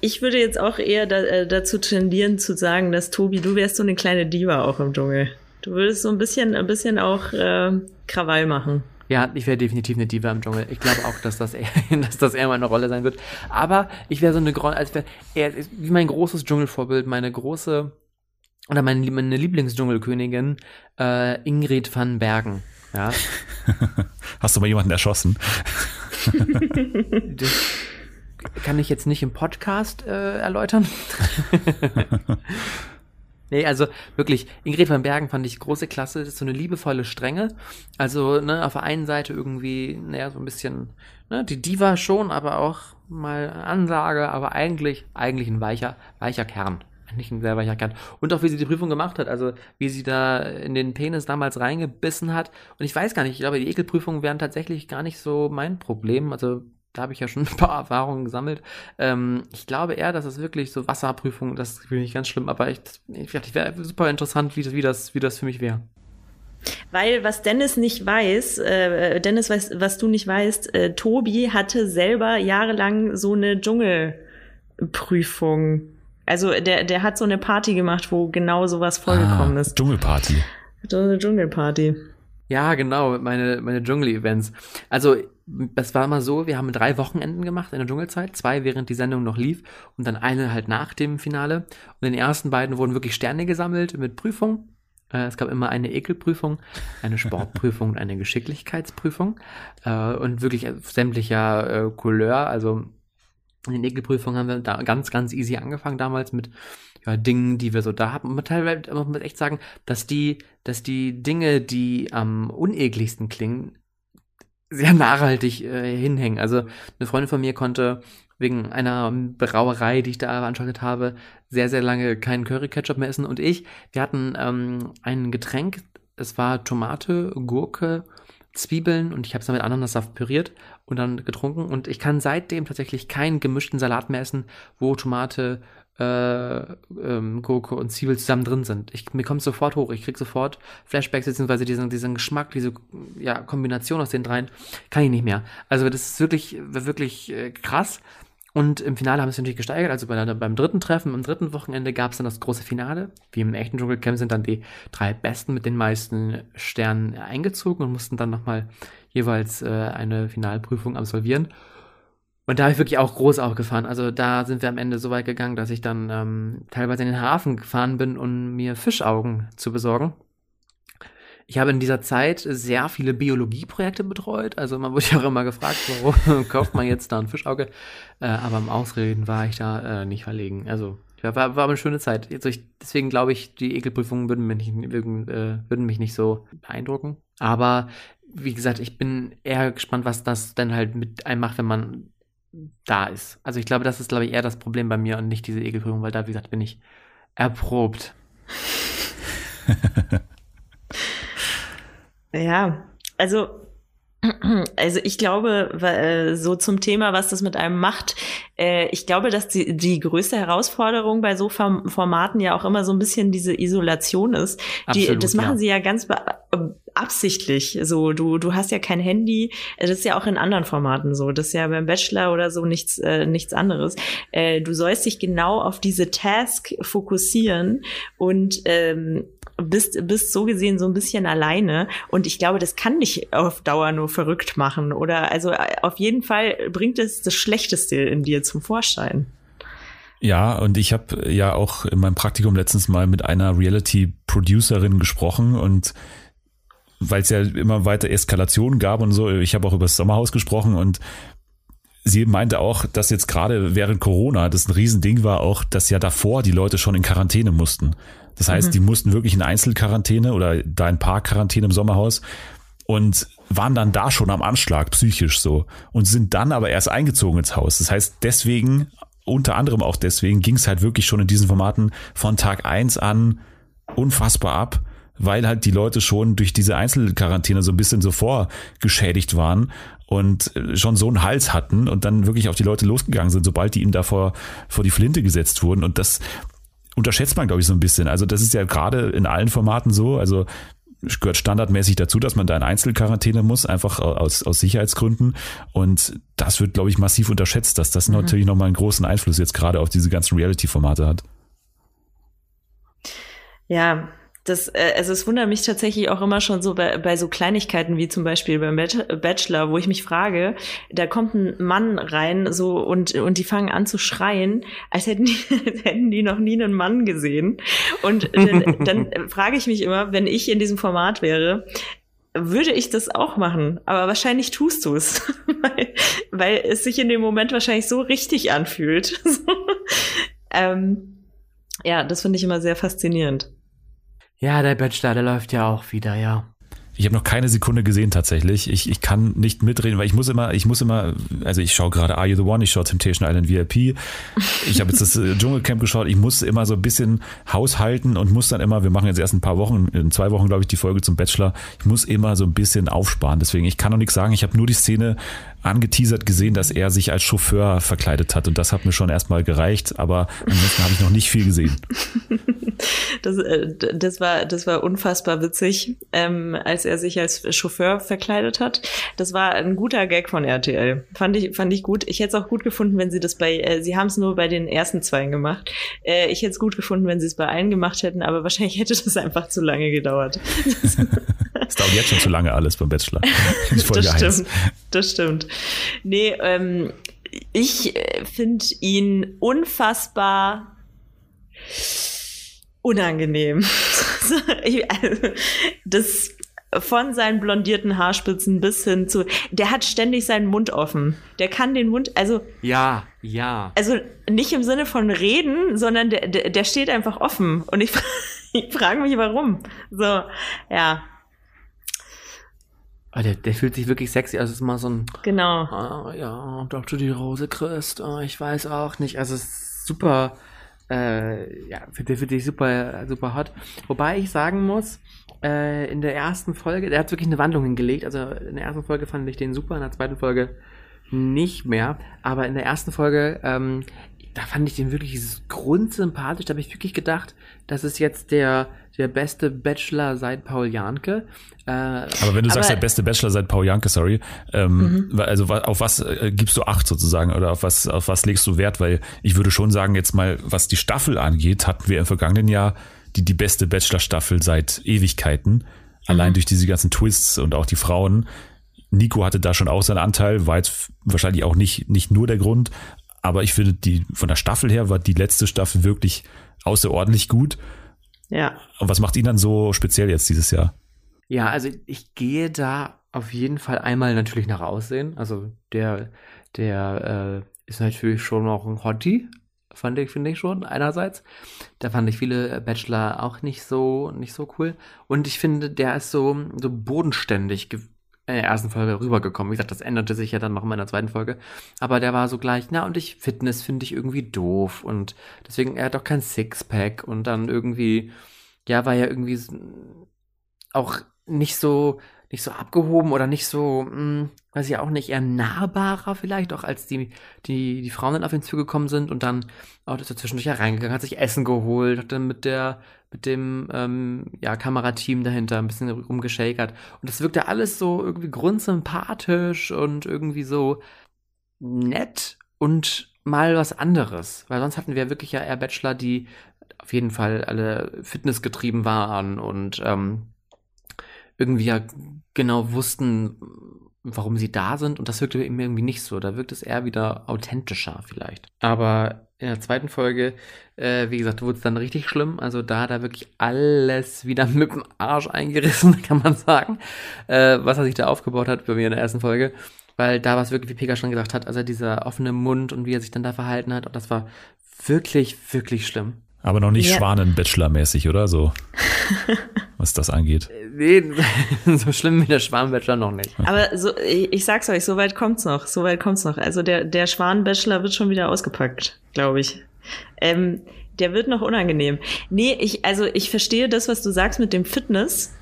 ich würde jetzt auch eher da, äh, dazu tendieren zu sagen, dass Tobi, du wärst so eine kleine Diva auch im Dschungel. Du würdest so ein bisschen, ein bisschen auch äh, Krawall machen. Ja, ich wäre definitiv eine Diva im Dschungel. Ich glaube auch, dass das eher, dass das eher meine Rolle sein wird. Aber ich wäre so eine, als wäre er wie mein großes Dschungelvorbild, meine große oder meine, meine Lieblingsdschungelkönigin äh, Ingrid van Bergen. Ja. Hast du mal jemanden erschossen? das kann ich jetzt nicht im Podcast äh, erläutern. Nee, also wirklich, Ingrid van Bergen fand ich große Klasse. Das ist so eine liebevolle Strenge. Also, ne, auf der einen Seite irgendwie, naja, so ein bisschen, ne, die Diva schon, aber auch mal Ansage, aber eigentlich, eigentlich ein weicher, weicher Kern. Eigentlich ein sehr weicher Kern. Und auch wie sie die Prüfung gemacht hat, also wie sie da in den Penis damals reingebissen hat. Und ich weiß gar nicht, ich glaube, die Ekelprüfungen wären tatsächlich gar nicht so mein Problem. Also da habe ich ja schon ein paar Erfahrungen gesammelt. Ähm, ich glaube eher, dass es wirklich so Wasserprüfungen, das finde ich ganz schlimm, aber ich, ich, ich wäre super interessant, wie das, wie das, wie das für mich wäre. Weil was Dennis nicht weiß, äh, Dennis weiß, was du nicht weißt, äh, Tobi hatte selber jahrelang so eine Dschungelprüfung. Also der, der hat so eine Party gemacht, wo genau sowas vorgekommen ah, ist. Dschungelparty. So eine Dschungelparty. Ja, genau, meine, meine Dschungel-Events. Also das war mal so, wir haben drei Wochenenden gemacht in der Dschungelzeit, zwei während die Sendung noch lief und dann eine halt nach dem Finale. Und in den ersten beiden wurden wirklich Sterne gesammelt mit Prüfung. Äh, es gab immer eine Ekelprüfung, eine Sportprüfung und eine Geschicklichkeitsprüfung äh, und wirklich sämtlicher äh, Couleur. Also in den Ekelprüfungen haben wir da ganz, ganz easy angefangen damals mit ja, Dingen, die wir so da haben. Und man teilweise muss man echt sagen, dass die, dass die Dinge, die am unekligsten klingen, sehr nachhaltig äh, hinhängen. Also eine Freundin von mir konnte wegen einer Brauerei, die ich da veranstaltet habe, sehr, sehr lange keinen Curry-Ketchup mehr essen. Und ich, wir hatten ähm, ein Getränk, es war Tomate, Gurke, Zwiebeln und ich habe es dann mit Ananassaft püriert und dann getrunken. Und ich kann seitdem tatsächlich keinen gemischten Salat mehr essen, wo Tomate, äh, ähm, Gurke und Zwiebel zusammen drin sind. Ich, mir kommt sofort hoch. Ich krieg sofort Flashbacks, beziehungsweise diesen, diesen Geschmack, diese ja, Kombination aus den dreien, kann ich nicht mehr. Also das ist wirklich, wirklich äh, krass. Und im Finale haben wir es natürlich gesteigert. Also bei, beim dritten Treffen, am dritten Wochenende gab es dann das große Finale. Wie im echten Dschungelcamp sind dann die drei Besten mit den meisten Sternen eingezogen und mussten dann nochmal jeweils äh, eine Finalprüfung absolvieren. Und da habe ich wirklich auch groß aufgefahren. Also da sind wir am Ende so weit gegangen, dass ich dann ähm, teilweise in den Hafen gefahren bin, um mir Fischaugen zu besorgen. Ich habe in dieser Zeit sehr viele Biologieprojekte betreut. Also man wurde ja auch immer gefragt, warum kauft man jetzt da ein Fischauge? Äh, aber im Ausreden war ich da äh, nicht verlegen. Also ja, war, war eine schöne Zeit. Also ich, deswegen glaube ich, die Ekelprüfungen würden mich, nicht, würden, äh, würden mich nicht so beeindrucken. Aber wie gesagt, ich bin eher gespannt, was das denn halt mit einem macht, wenn man da ist. Also ich glaube, das ist, glaube ich, eher das Problem bei mir und nicht diese Ekelprüfung, weil da, wie gesagt, bin ich erprobt. ja, also Also ich glaube, äh, so zum Thema, was das mit einem macht, äh, ich glaube, dass die, die größte Herausforderung bei so Formaten ja auch immer so ein bisschen diese Isolation ist. Die, Absolut, das machen ja. sie ja ganz absichtlich. So, du, du hast ja kein Handy. Das ist ja auch in anderen Formaten so. Das ist ja beim Bachelor oder so nichts, äh, nichts anderes. Äh, du sollst dich genau auf diese Task fokussieren und ähm, bist, bist so gesehen so ein bisschen alleine. Und ich glaube, das kann dich auf Dauer nur verrückt machen. Oder also äh, auf jeden Fall bringt es das Schlechteste in dir zum Vorschein. Ja, und ich habe ja auch in meinem Praktikum letztens mal mit einer Reality-Producerin gesprochen und weil es ja immer weiter Eskalationen gab und so, ich habe auch über das Sommerhaus gesprochen und sie meinte auch, dass jetzt gerade während Corona das ein Riesending war, auch, dass ja davor die Leute schon in Quarantäne mussten. Das heißt, mhm. die mussten wirklich in Einzelquarantäne oder da in Parkquarantäne im Sommerhaus und waren dann da schon am Anschlag psychisch so und sind dann aber erst eingezogen ins Haus. Das heißt, deswegen, unter anderem auch deswegen, ging es halt wirklich schon in diesen Formaten von Tag eins an unfassbar ab, weil halt die Leute schon durch diese Einzelquarantäne so ein bisschen so vorgeschädigt waren und schon so einen Hals hatten und dann wirklich auf die Leute losgegangen sind, sobald die ihnen davor vor die Flinte gesetzt wurden. Und das, unterschätzt man, glaube ich, so ein bisschen. Also das ist ja gerade in allen Formaten so. Also gehört standardmäßig dazu, dass man da in Einzelquarantäne muss, einfach aus, aus Sicherheitsgründen. Und das wird, glaube ich, massiv unterschätzt, dass das mhm. natürlich nochmal einen großen Einfluss jetzt gerade auf diese ganzen Reality-Formate hat. Ja, das, äh, also es wundert mich tatsächlich auch immer schon so bei, bei so Kleinigkeiten wie zum Beispiel beim Bachelor, wo ich mich frage, da kommt ein Mann rein so und, und die fangen an zu schreien, als hätten die, als hätten die noch nie einen Mann gesehen. Und dann, dann frage ich mich immer, wenn ich in diesem Format wäre, würde ich das auch machen, aber wahrscheinlich tust du es, weil, weil es sich in dem Moment wahrscheinlich so richtig anfühlt. ähm, ja, das finde ich immer sehr faszinierend. Ja, der Bachelor, der läuft ja auch wieder, ja. Ich habe noch keine Sekunde gesehen tatsächlich. Ich, ich kann nicht mitreden, weil ich muss immer, ich muss immer, also ich schaue gerade Are You the One, ich schaue Temptation Island VIP. Ich habe jetzt das äh, Dschungelcamp geschaut. Ich muss immer so ein bisschen haushalten und muss dann immer, wir machen jetzt erst ein paar Wochen, in zwei Wochen glaube ich die Folge zum Bachelor. Ich muss immer so ein bisschen aufsparen. Deswegen, ich kann noch nichts sagen. Ich habe nur die Szene angeteasert gesehen, dass er sich als Chauffeur verkleidet hat und das hat mir schon erstmal gereicht, aber ansonsten habe ich noch nicht viel gesehen. Das, äh, das war das war unfassbar witzig, ähm, als er sich als Chauffeur verkleidet hat. Das war ein guter Gag von RTL. Fand ich fand ich gut. Ich hätte es auch gut gefunden, wenn sie das bei äh, sie haben es nur bei den ersten zwei gemacht. Äh, ich hätte es gut gefunden, wenn sie es bei allen gemacht hätten, aber wahrscheinlich hätte das einfach zu lange gedauert. Es dauert jetzt schon zu lange alles beim Bachelor. das stimmt. Das stimmt. Nee, ähm, ich äh, finde ihn unfassbar unangenehm. also, das von seinen blondierten Haarspitzen bis hin zu, der hat ständig seinen Mund offen. Der kann den Mund, also. Ja, ja. Also nicht im Sinne von reden, sondern der, der, der steht einfach offen. Und ich, ich frage mich, warum. So, ja. Oh, der, der fühlt sich wirklich sexy. Also es ist mal so ein. Genau. Ah, ja, Dr. die Rose Christ. Oh, ich weiß auch nicht. Also es ist super. Äh, ja, der fühlt sich super, super hot. Wobei ich sagen muss, äh, in der ersten Folge, der hat wirklich eine Wandlung hingelegt. Also in der ersten Folge fand ich den super, in der zweiten Folge nicht mehr. Aber in der ersten Folge, ähm, da fand ich den wirklich grundsympathisch. Da habe ich wirklich gedacht, das ist jetzt der, der beste Bachelor seit Paul Janke. Äh, aber wenn du sagst, der beste Bachelor seit Paul Janke, sorry, ähm, mhm. also auf was äh, gibst du Acht sozusagen oder auf was, auf was legst du Wert? Weil ich würde schon sagen, jetzt mal, was die Staffel angeht, hatten wir im vergangenen Jahr die, die beste Bachelor-Staffel seit Ewigkeiten. Allein mhm. durch diese ganzen Twists und auch die Frauen. Nico hatte da schon auch seinen Anteil, war jetzt wahrscheinlich auch nicht, nicht nur der Grund, aber ich finde, die von der Staffel her war die letzte Staffel wirklich außerordentlich gut. Ja. Und was macht ihn dann so speziell jetzt dieses Jahr? Ja, also ich gehe da auf jeden Fall einmal natürlich nach Aussehen. Also der, der äh, ist natürlich schon noch ein Hottie, fand ich, finde ich schon, einerseits. Da fand ich viele Bachelor auch nicht so, nicht so cool. Und ich finde, der ist so, so bodenständig in der ersten Folge rübergekommen. Wie gesagt, das änderte sich ja dann noch in der zweiten Folge. Aber der war so gleich, na und ich, Fitness finde ich irgendwie doof und deswegen, er hat auch kein Sixpack und dann irgendwie, ja, war ja irgendwie auch nicht so nicht so abgehoben oder nicht so, mh, hm, weiß ich auch nicht, eher nahbarer vielleicht, auch als die, die, die Frauen dann auf ihn zugekommen sind und dann auch ist er zwischendurch reingegangen, hat sich Essen geholt, hat dann mit der, mit dem, ähm, ja, Kamerateam dahinter ein bisschen rumgeschakert. Und das wirkte alles so irgendwie grundsympathisch und irgendwie so nett und mal was anderes. Weil sonst hatten wir wirklich ja eher Bachelor, die auf jeden Fall alle fitnessgetrieben waren und ähm, irgendwie ja genau wussten, warum sie da sind. Und das wirkte eben irgendwie nicht so. Da wirkt es eher wieder authentischer vielleicht. Aber in der zweiten Folge, äh, wie gesagt, wurde es dann richtig schlimm. Also da hat er wirklich alles wieder mit dem Arsch eingerissen, kann man sagen. Äh, was er sich da aufgebaut hat bei mir in der ersten Folge. Weil da war es wirklich, wie Pega schon gesagt hat, also dieser offene Mund und wie er sich dann da verhalten hat. Und das war wirklich, wirklich schlimm. Aber noch nicht ja. Schwanen-Bachelor-mäßig, oder so? was das angeht. Nee, so schlimm wie der Schwan-Bachelor noch nicht. Aber so, ich, ich sag's euch, so weit kommt's noch. So weit kommt's noch. Also der, der Schwan-Bachelor wird schon wieder ausgepackt, glaube ich. Ähm, der wird noch unangenehm. Nee, ich, also ich verstehe das, was du sagst mit dem Fitness.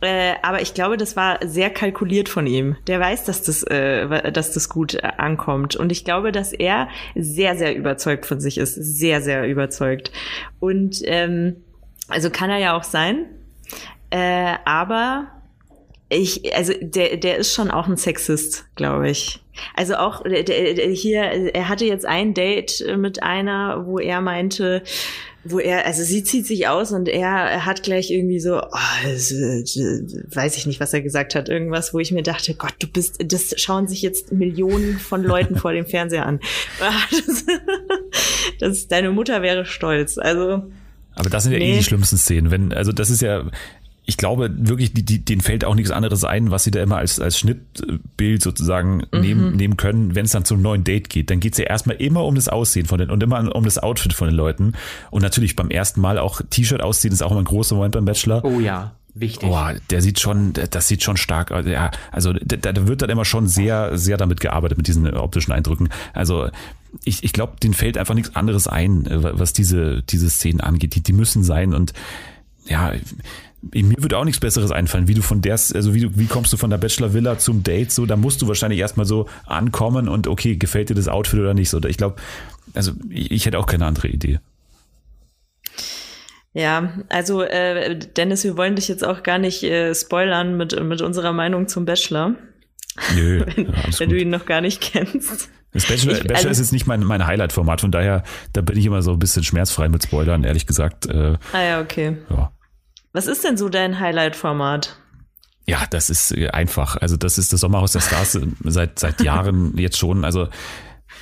Äh, aber ich glaube, das war sehr kalkuliert von ihm. Der weiß, dass das, äh, dass das gut äh, ankommt. Und ich glaube, dass er sehr, sehr überzeugt von sich ist. Sehr, sehr überzeugt. Und ähm, also kann er ja auch sein. Äh, aber ich, also der, der ist schon auch ein Sexist, glaube ich. Also auch der, der, hier, er hatte jetzt ein Date mit einer, wo er meinte, wo er, also sie zieht sich aus und er, er hat gleich irgendwie so, oh, weiß ich nicht, was er gesagt hat, irgendwas, wo ich mir dachte, Gott, du bist, das schauen sich jetzt Millionen von Leuten vor dem Fernseher an. Das, das, deine Mutter wäre stolz. Also aber das sind ja nee. eh die schlimmsten Szenen. Wenn, also das ist ja, ich glaube wirklich, die, die, denen fällt auch nichts anderes ein, was sie da immer als, als Schnittbild sozusagen mhm. nehmen, nehmen können, wenn es dann zum neuen Date geht. Dann geht es ja erstmal immer um das Aussehen von den und immer um das Outfit von den Leuten. Und natürlich beim ersten Mal auch T-Shirt ausziehen ist auch immer ein großer Moment beim Bachelor. Oh ja. Wichtig. Boah, der sieht schon, das sieht schon stark. Ja, also da, da wird dann immer schon sehr, sehr damit gearbeitet, mit diesen optischen Eindrücken. Also ich, ich glaube, denen fällt einfach nichts anderes ein, was diese, diese Szenen angeht. Die, die müssen sein und ja, mir würde auch nichts Besseres einfallen, wie du von der, also wie, du, wie kommst du von der Bachelor Villa zum Date, so, da musst du wahrscheinlich erstmal so ankommen und okay, gefällt dir das Outfit oder nicht, so, ich glaube, also ich, ich hätte auch keine andere Idee. Ja, also äh, Dennis, wir wollen dich jetzt auch gar nicht äh, spoilern mit, mit unserer Meinung zum Bachelor. Nö, wenn, wenn du ihn noch gar nicht kennst. Das Bachelor, ich, Bachelor also, ist jetzt nicht mein, mein Highlight-Format, von daher, da bin ich immer so ein bisschen schmerzfrei mit Spoilern, ehrlich gesagt. Äh, ah ja, okay. Ja. Was ist denn so dein Highlight-Format? Ja, das ist äh, einfach. Also das ist das Sommerhaus der Stars äh, seit, seit Jahren jetzt schon. Also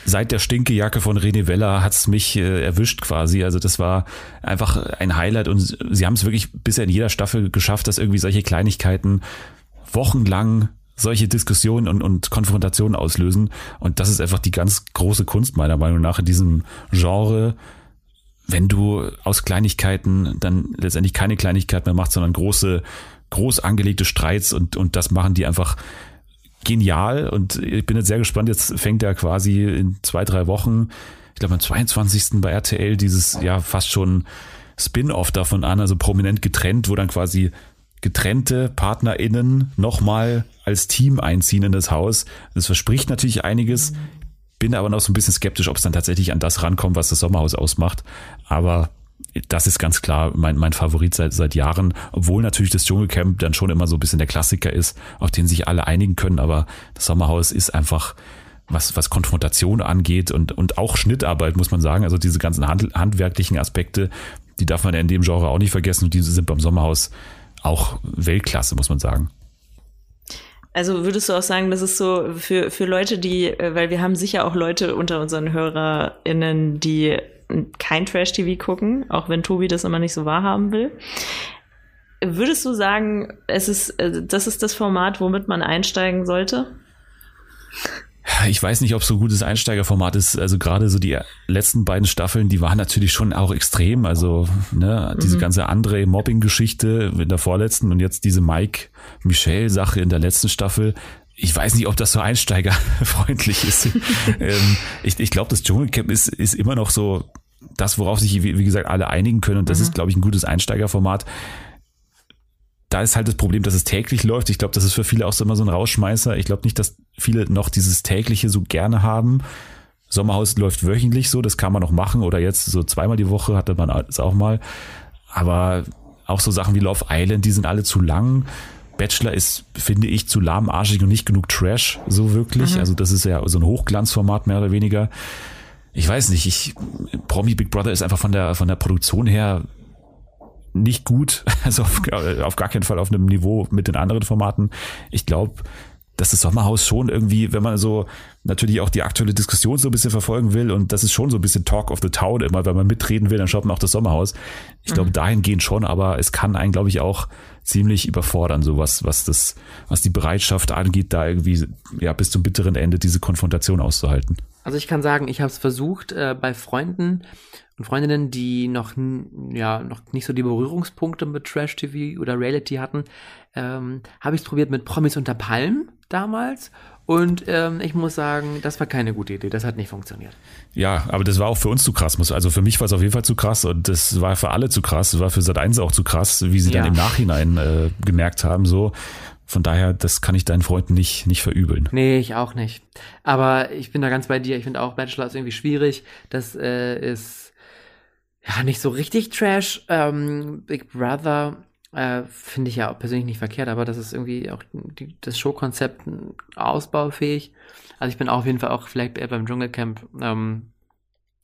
seit der Stinkejacke von René Weller hat's mich äh, erwischt quasi. Also das war einfach ein Highlight und sie haben es wirklich bisher in jeder Staffel geschafft, dass irgendwie solche Kleinigkeiten wochenlang solche Diskussionen und, und Konfrontationen auslösen. Und das ist einfach die ganz große Kunst meiner Meinung nach in diesem Genre, wenn du aus Kleinigkeiten dann letztendlich keine Kleinigkeit mehr machst, sondern große, groß angelegte Streits und, und das machen die einfach genial und ich bin jetzt sehr gespannt, jetzt fängt er quasi in zwei, drei Wochen, ich glaube am 22. bei RTL dieses ja fast schon Spin-off davon an, also prominent getrennt, wo dann quasi getrennte PartnerInnen nochmal als Team einziehen in das Haus. Das verspricht natürlich einiges bin aber noch so ein bisschen skeptisch, ob es dann tatsächlich an das rankommt, was das Sommerhaus ausmacht. Aber das ist ganz klar mein, mein Favorit seit, seit Jahren, obwohl natürlich das Dschungelcamp dann schon immer so ein bisschen der Klassiker ist, auf den sich alle einigen können, aber das Sommerhaus ist einfach, was, was Konfrontation angeht und, und auch Schnittarbeit, muss man sagen, also diese ganzen hand, handwerklichen Aspekte, die darf man in dem Genre auch nicht vergessen und diese sind beim Sommerhaus auch Weltklasse, muss man sagen. Also würdest du auch sagen, das ist so für, für Leute, die, äh, weil wir haben sicher auch Leute unter unseren HörerInnen, die kein Trash-TV gucken, auch wenn Tobi das immer nicht so wahrhaben will. Würdest du sagen, es ist, äh, das ist das Format, womit man einsteigen sollte? Ich weiß nicht, ob es so gutes Einsteigerformat ist. Also gerade so die letzten beiden Staffeln, die waren natürlich schon auch extrem. Also ne, diese mhm. ganze andere Mobbing-Geschichte in der vorletzten und jetzt diese Mike-Michelle-Sache in der letzten Staffel. Ich weiß nicht, ob das so einsteigerfreundlich ist. ähm, ich ich glaube, das Dschungelcamp ist, ist immer noch so das, worauf sich, wie, wie gesagt, alle einigen können. Und das mhm. ist, glaube ich, ein gutes Einsteigerformat da ist halt das Problem, dass es täglich läuft. Ich glaube, das ist für viele auch so immer so ein Rausschmeißer. Ich glaube nicht, dass viele noch dieses tägliche so gerne haben. Sommerhaus läuft wöchentlich so, das kann man noch machen oder jetzt so zweimal die Woche hatte man es auch mal. Aber auch so Sachen wie Love Island, die sind alle zu lang. Bachelor ist, finde ich, zu lahmarschig und nicht genug Trash, so wirklich. Mhm. Also das ist ja so ein Hochglanzformat mehr oder weniger. Ich weiß nicht, ich, Promi Big Brother ist einfach von der, von der Produktion her nicht gut. Also auf, auf gar keinen Fall auf einem Niveau mit den anderen Formaten. Ich glaube, dass das Sommerhaus schon irgendwie, wenn man so natürlich auch die aktuelle Diskussion so ein bisschen verfolgen will und das ist schon so ein bisschen Talk of the Town immer, wenn man mitreden will, dann schaut man auch das Sommerhaus. Ich glaube, mhm. dahingehend schon, aber es kann einen, glaube ich, auch ziemlich überfordern, so was, was das, was die Bereitschaft angeht, da irgendwie ja bis zum bitteren Ende diese Konfrontation auszuhalten. Also ich kann sagen, ich habe es versucht äh, bei Freunden und Freundinnen, die noch ja noch nicht so die Berührungspunkte mit Trash TV oder Reality hatten, ähm, habe ich es probiert mit Promis unter Palmen damals. Und ähm, ich muss sagen, das war keine gute Idee. Das hat nicht funktioniert. Ja, aber das war auch für uns zu krass. Also für mich war es auf jeden Fall zu krass und das war für alle zu krass. Das war für Sat1 auch zu krass, wie sie ja. dann im Nachhinein äh, gemerkt haben. So, von daher, das kann ich deinen Freunden nicht, nicht verübeln. Nee, ich auch nicht. Aber ich bin da ganz bei dir. Ich finde auch Bachelor ist irgendwie schwierig. Das äh, ist ja nicht so richtig Trash. Ähm, Big Brother äh, Finde ich ja persönlich nicht verkehrt, aber das ist irgendwie auch die, das Showkonzept ausbaufähig. Also ich bin auf jeden Fall auch vielleicht eher beim Dschungelcamp, ähm,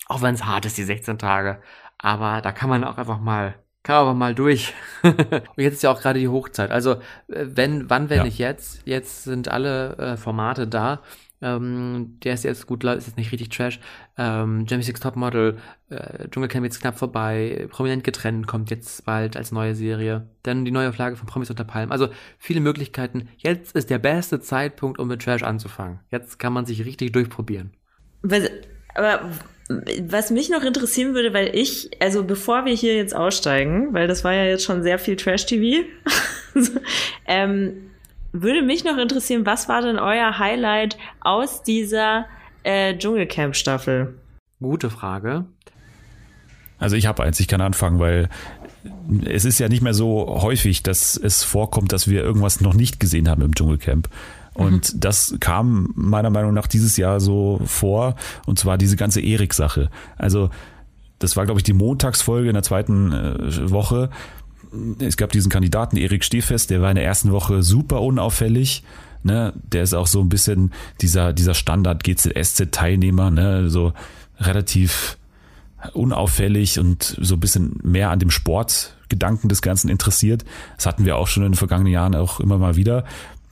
auch wenn es hart ist, die 16 Tage. Aber da kann man auch einfach mal, kann man aber mal durch. Und jetzt ist ja auch gerade die Hochzeit. Also äh, wenn, wann, wenn ja. nicht jetzt? Jetzt sind alle äh, Formate da. Ähm, der ist jetzt gut, ist jetzt nicht richtig Trash. Ähm, Jamie Six Topmodel, äh, Dschungelcamp jetzt knapp vorbei. Prominent getrennt kommt jetzt bald als neue Serie. Dann die neue Auflage von Promis unter Palmen. Also viele Möglichkeiten. Jetzt ist der beste Zeitpunkt, um mit Trash anzufangen. Jetzt kann man sich richtig durchprobieren. Was, aber was mich noch interessieren würde, weil ich, also bevor wir hier jetzt aussteigen, weil das war ja jetzt schon sehr viel Trash-TV, ähm, würde mich noch interessieren, was war denn euer Highlight aus dieser äh, Dschungelcamp-Staffel? Gute Frage. Also ich habe eins, ich kann anfangen, weil es ist ja nicht mehr so häufig, dass es vorkommt, dass wir irgendwas noch nicht gesehen haben im Dschungelcamp. Und mhm. das kam meiner Meinung nach dieses Jahr so vor, und zwar diese ganze Erik-Sache. Also das war, glaube ich, die Montagsfolge in der zweiten äh, Woche es gab diesen Kandidaten Erik Stehfest, der war in der ersten Woche super unauffällig. Ne, der ist auch so ein bisschen dieser, dieser Standard GZSZ-Teilnehmer, ne, so relativ unauffällig und so ein bisschen mehr an dem Sportgedanken des Ganzen interessiert. Das hatten wir auch schon in den vergangenen Jahren auch immer mal wieder.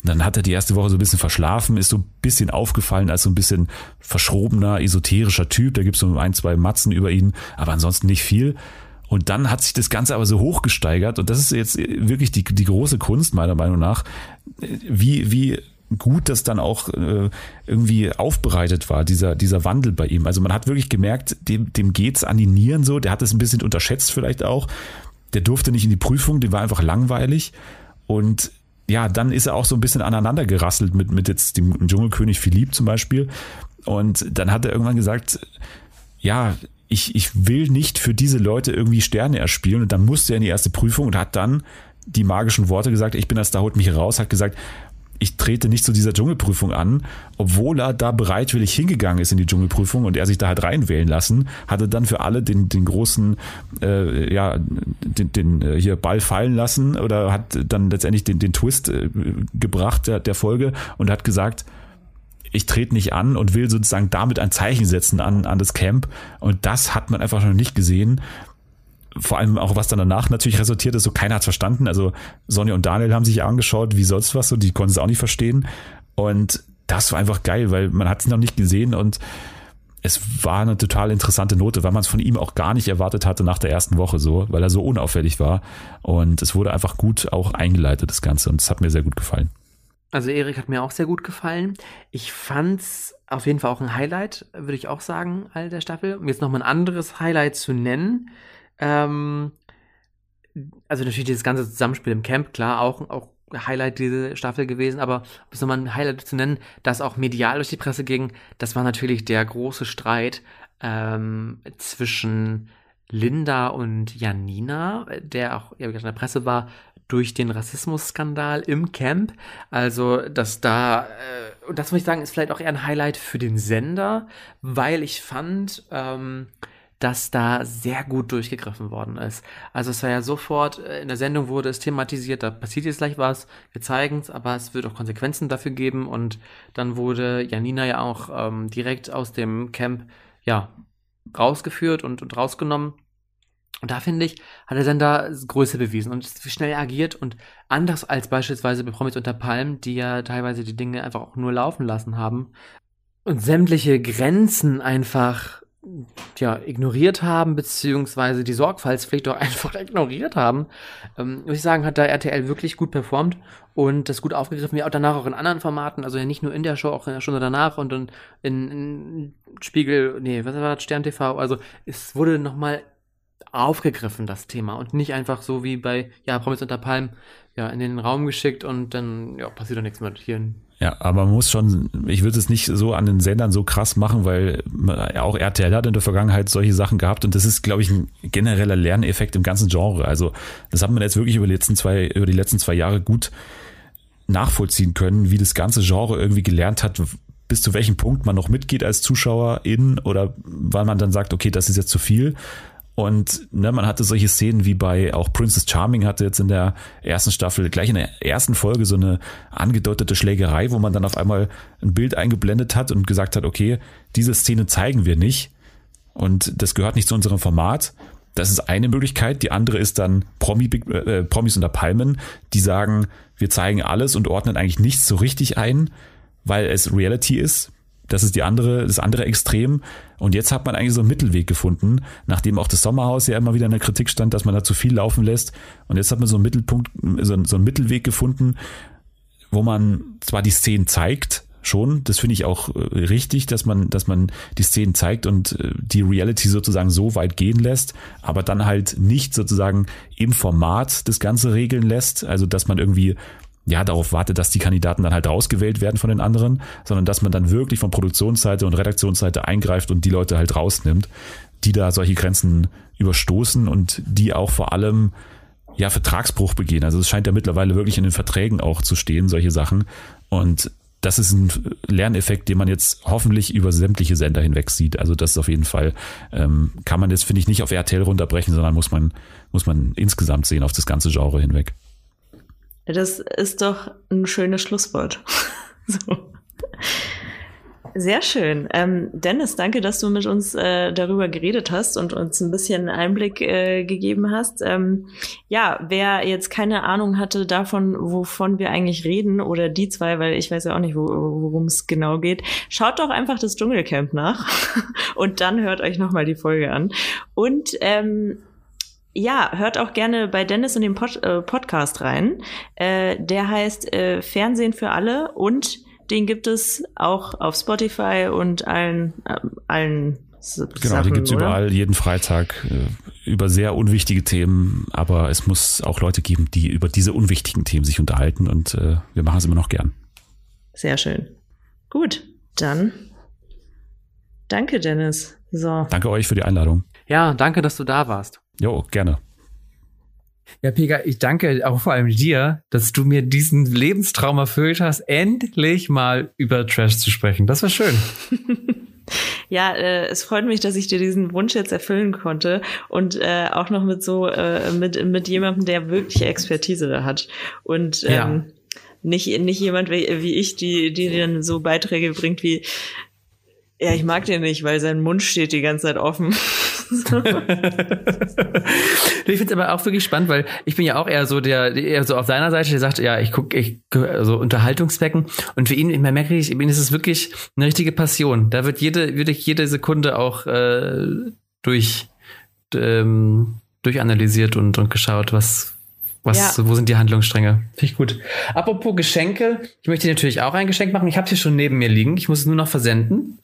Dann hat er die erste Woche so ein bisschen verschlafen, ist so ein bisschen aufgefallen als so ein bisschen verschrobener, esoterischer Typ. Da gibt es so ein, zwei Matzen über ihn, aber ansonsten nicht viel. Und dann hat sich das Ganze aber so hochgesteigert und das ist jetzt wirklich die, die große Kunst meiner Meinung nach, wie, wie gut das dann auch äh, irgendwie aufbereitet war, dieser, dieser Wandel bei ihm. Also man hat wirklich gemerkt, dem, dem geht's an die Nieren so, der hat es ein bisschen unterschätzt vielleicht auch. Der durfte nicht in die Prüfung, dem war einfach langweilig. Und ja, dann ist er auch so ein bisschen aneinander gerasselt mit, mit jetzt dem Dschungelkönig Philipp zum Beispiel. Und dann hat er irgendwann gesagt, ja, ich, ich will nicht für diese Leute irgendwie Sterne erspielen. Und dann musste er in die erste Prüfung und hat dann die magischen Worte gesagt, ich bin das, da holt mich raus, hat gesagt, ich trete nicht zu dieser Dschungelprüfung an, obwohl er da bereitwillig hingegangen ist in die Dschungelprüfung und er sich da halt reinwählen lassen, hatte dann für alle den, den großen, äh, ja, den, den äh, hier Ball fallen lassen oder hat dann letztendlich den, den Twist äh, gebracht der, der Folge und hat gesagt, ich trete nicht an und will sozusagen damit ein Zeichen setzen an, an das Camp. Und das hat man einfach noch nicht gesehen. Vor allem auch, was dann danach natürlich resultiert ist, so keiner hat verstanden. Also Sonja und Daniel haben sich angeschaut, wie sonst was, so die konnten es auch nicht verstehen. Und das war einfach geil, weil man hat es noch nicht gesehen und es war eine total interessante Note, weil man es von ihm auch gar nicht erwartet hatte nach der ersten Woche so, weil er so unauffällig war. Und es wurde einfach gut auch eingeleitet, das Ganze. Und es hat mir sehr gut gefallen. Also Erik hat mir auch sehr gut gefallen. Ich fand's auf jeden Fall auch ein Highlight, würde ich auch sagen, all der Staffel. Um jetzt nochmal ein anderes Highlight zu nennen. Ähm, also natürlich dieses ganze Zusammenspiel im Camp, klar, auch, auch Highlight diese Staffel gewesen, aber um es nochmal ein Highlight zu nennen, das auch medial durch die Presse ging, das war natürlich der große Streit ähm, zwischen Linda und Janina, der auch ja, in der Presse war, durch den Rassismusskandal im Camp. Also, dass da, äh, und das muss ich sagen, ist vielleicht auch eher ein Highlight für den Sender, weil ich fand, ähm, dass da sehr gut durchgegriffen worden ist. Also es war ja sofort, äh, in der Sendung wurde es thematisiert, da passiert jetzt gleich was, wir zeigen es, aber es wird auch Konsequenzen dafür geben und dann wurde Janina ja auch ähm, direkt aus dem Camp, ja, rausgeführt und, und rausgenommen. Und da finde ich, hat der Sender Größe bewiesen und schnell agiert und anders als beispielsweise bei Promis unter Palm, die ja teilweise die Dinge einfach auch nur laufen lassen haben und sämtliche Grenzen einfach ja, ignoriert haben, beziehungsweise die Sorgfaltspflicht auch einfach ignoriert haben, ähm, muss ich sagen, hat da RTL wirklich gut performt und das gut aufgegriffen, wie auch danach auch in anderen Formaten, also ja nicht nur in der Show, auch in der Stunde danach und in, in, in Spiegel, nee, was war das, Stern TV, also es wurde nochmal aufgegriffen, das Thema, und nicht einfach so wie bei, ja, Promis unter Palm, ja, in den Raum geschickt und dann, ja, passiert doch nichts mehr hier in ja, aber man muss schon, ich würde es nicht so an den Sendern so krass machen, weil auch RTL hat in der Vergangenheit solche Sachen gehabt und das ist, glaube ich, ein genereller Lerneffekt im ganzen Genre. Also das hat man jetzt wirklich über die letzten zwei, über die letzten zwei Jahre gut nachvollziehen können, wie das ganze Genre irgendwie gelernt hat, bis zu welchem Punkt man noch mitgeht als Zuschauer in oder wann man dann sagt, okay, das ist jetzt zu viel. Und ne, man hatte solche Szenen wie bei auch Princess Charming hatte jetzt in der ersten Staffel, gleich in der ersten Folge so eine angedeutete Schlägerei, wo man dann auf einmal ein Bild eingeblendet hat und gesagt hat, okay, diese Szene zeigen wir nicht. Und das gehört nicht zu unserem Format. Das ist eine Möglichkeit. Die andere ist dann Promi, äh, Promis unter Palmen, die sagen, wir zeigen alles und ordnen eigentlich nichts so richtig ein, weil es Reality ist. Das ist die andere, das andere Extrem. Und jetzt hat man eigentlich so einen Mittelweg gefunden, nachdem auch das Sommerhaus ja immer wieder in der Kritik stand, dass man da zu viel laufen lässt. Und jetzt hat man so einen Mittelpunkt, so, so einen Mittelweg gefunden, wo man zwar die Szenen zeigt, schon, das finde ich auch äh, richtig, dass man, dass man die Szenen zeigt und äh, die Reality sozusagen so weit gehen lässt, aber dann halt nicht sozusagen im Format das Ganze regeln lässt, also dass man irgendwie ja, darauf wartet, dass die Kandidaten dann halt rausgewählt werden von den anderen, sondern dass man dann wirklich von Produktionsseite und Redaktionsseite eingreift und die Leute halt rausnimmt, die da solche Grenzen überstoßen und die auch vor allem ja Vertragsbruch begehen. Also es scheint ja mittlerweile wirklich in den Verträgen auch zu stehen, solche Sachen. Und das ist ein Lerneffekt, den man jetzt hoffentlich über sämtliche Sender hinweg sieht. Also das ist auf jeden Fall, ähm, kann man jetzt, finde ich, nicht auf RTL runterbrechen, sondern muss man, muss man insgesamt sehen auf das ganze Genre hinweg. Das ist doch ein schönes Schlusswort. so. Sehr schön. Ähm, Dennis, danke, dass du mit uns äh, darüber geredet hast und uns ein bisschen Einblick äh, gegeben hast. Ähm, ja, wer jetzt keine Ahnung hatte davon, wovon wir eigentlich reden, oder die zwei, weil ich weiß ja auch nicht, wo, worum es genau geht, schaut doch einfach das Dschungelcamp nach und dann hört euch nochmal die Folge an. Und ähm, ja, hört auch gerne bei Dennis in den Pod, äh, Podcast rein. Äh, der heißt äh, Fernsehen für alle und den gibt es auch auf Spotify und allen, äh, allen Sachen, Genau, den gibt's oder? überall, jeden Freitag äh, über sehr unwichtige Themen, aber es muss auch Leute geben, die über diese unwichtigen Themen sich unterhalten und äh, wir machen es immer noch gern. Sehr schön. Gut, dann danke, Dennis. So. Danke euch für die Einladung. Ja, danke, dass du da warst. Jo, gerne. Ja, Pega, ich danke auch vor allem dir, dass du mir diesen Lebenstraum erfüllt hast, endlich mal über Trash zu sprechen. Das war schön. Ja, äh, es freut mich, dass ich dir diesen Wunsch jetzt erfüllen konnte und äh, auch noch mit so äh, mit mit jemandem, der wirklich Expertise hat und ähm, ja. nicht nicht jemand wie, wie ich, die die dann so Beiträge bringt wie ja, ich mag den nicht, weil sein Mund steht die ganze Zeit offen. ich finde es aber auch wirklich spannend, weil ich bin ja auch eher so der, eher so auf seiner Seite, der sagt, ja, ich gucke, ich also Unterhaltungsbecken und für ihn, ich merke ich, ihm ist es wirklich eine richtige Passion. Da wird jede, wirklich jede Sekunde auch äh, durch ähm, durchanalysiert und, und geschaut, was, was, ja. wo sind die Handlungsstränge? Finde ich gut. Apropos Geschenke, ich möchte dir natürlich auch ein Geschenk machen. Ich habe es hier schon neben mir liegen. Ich muss es nur noch versenden.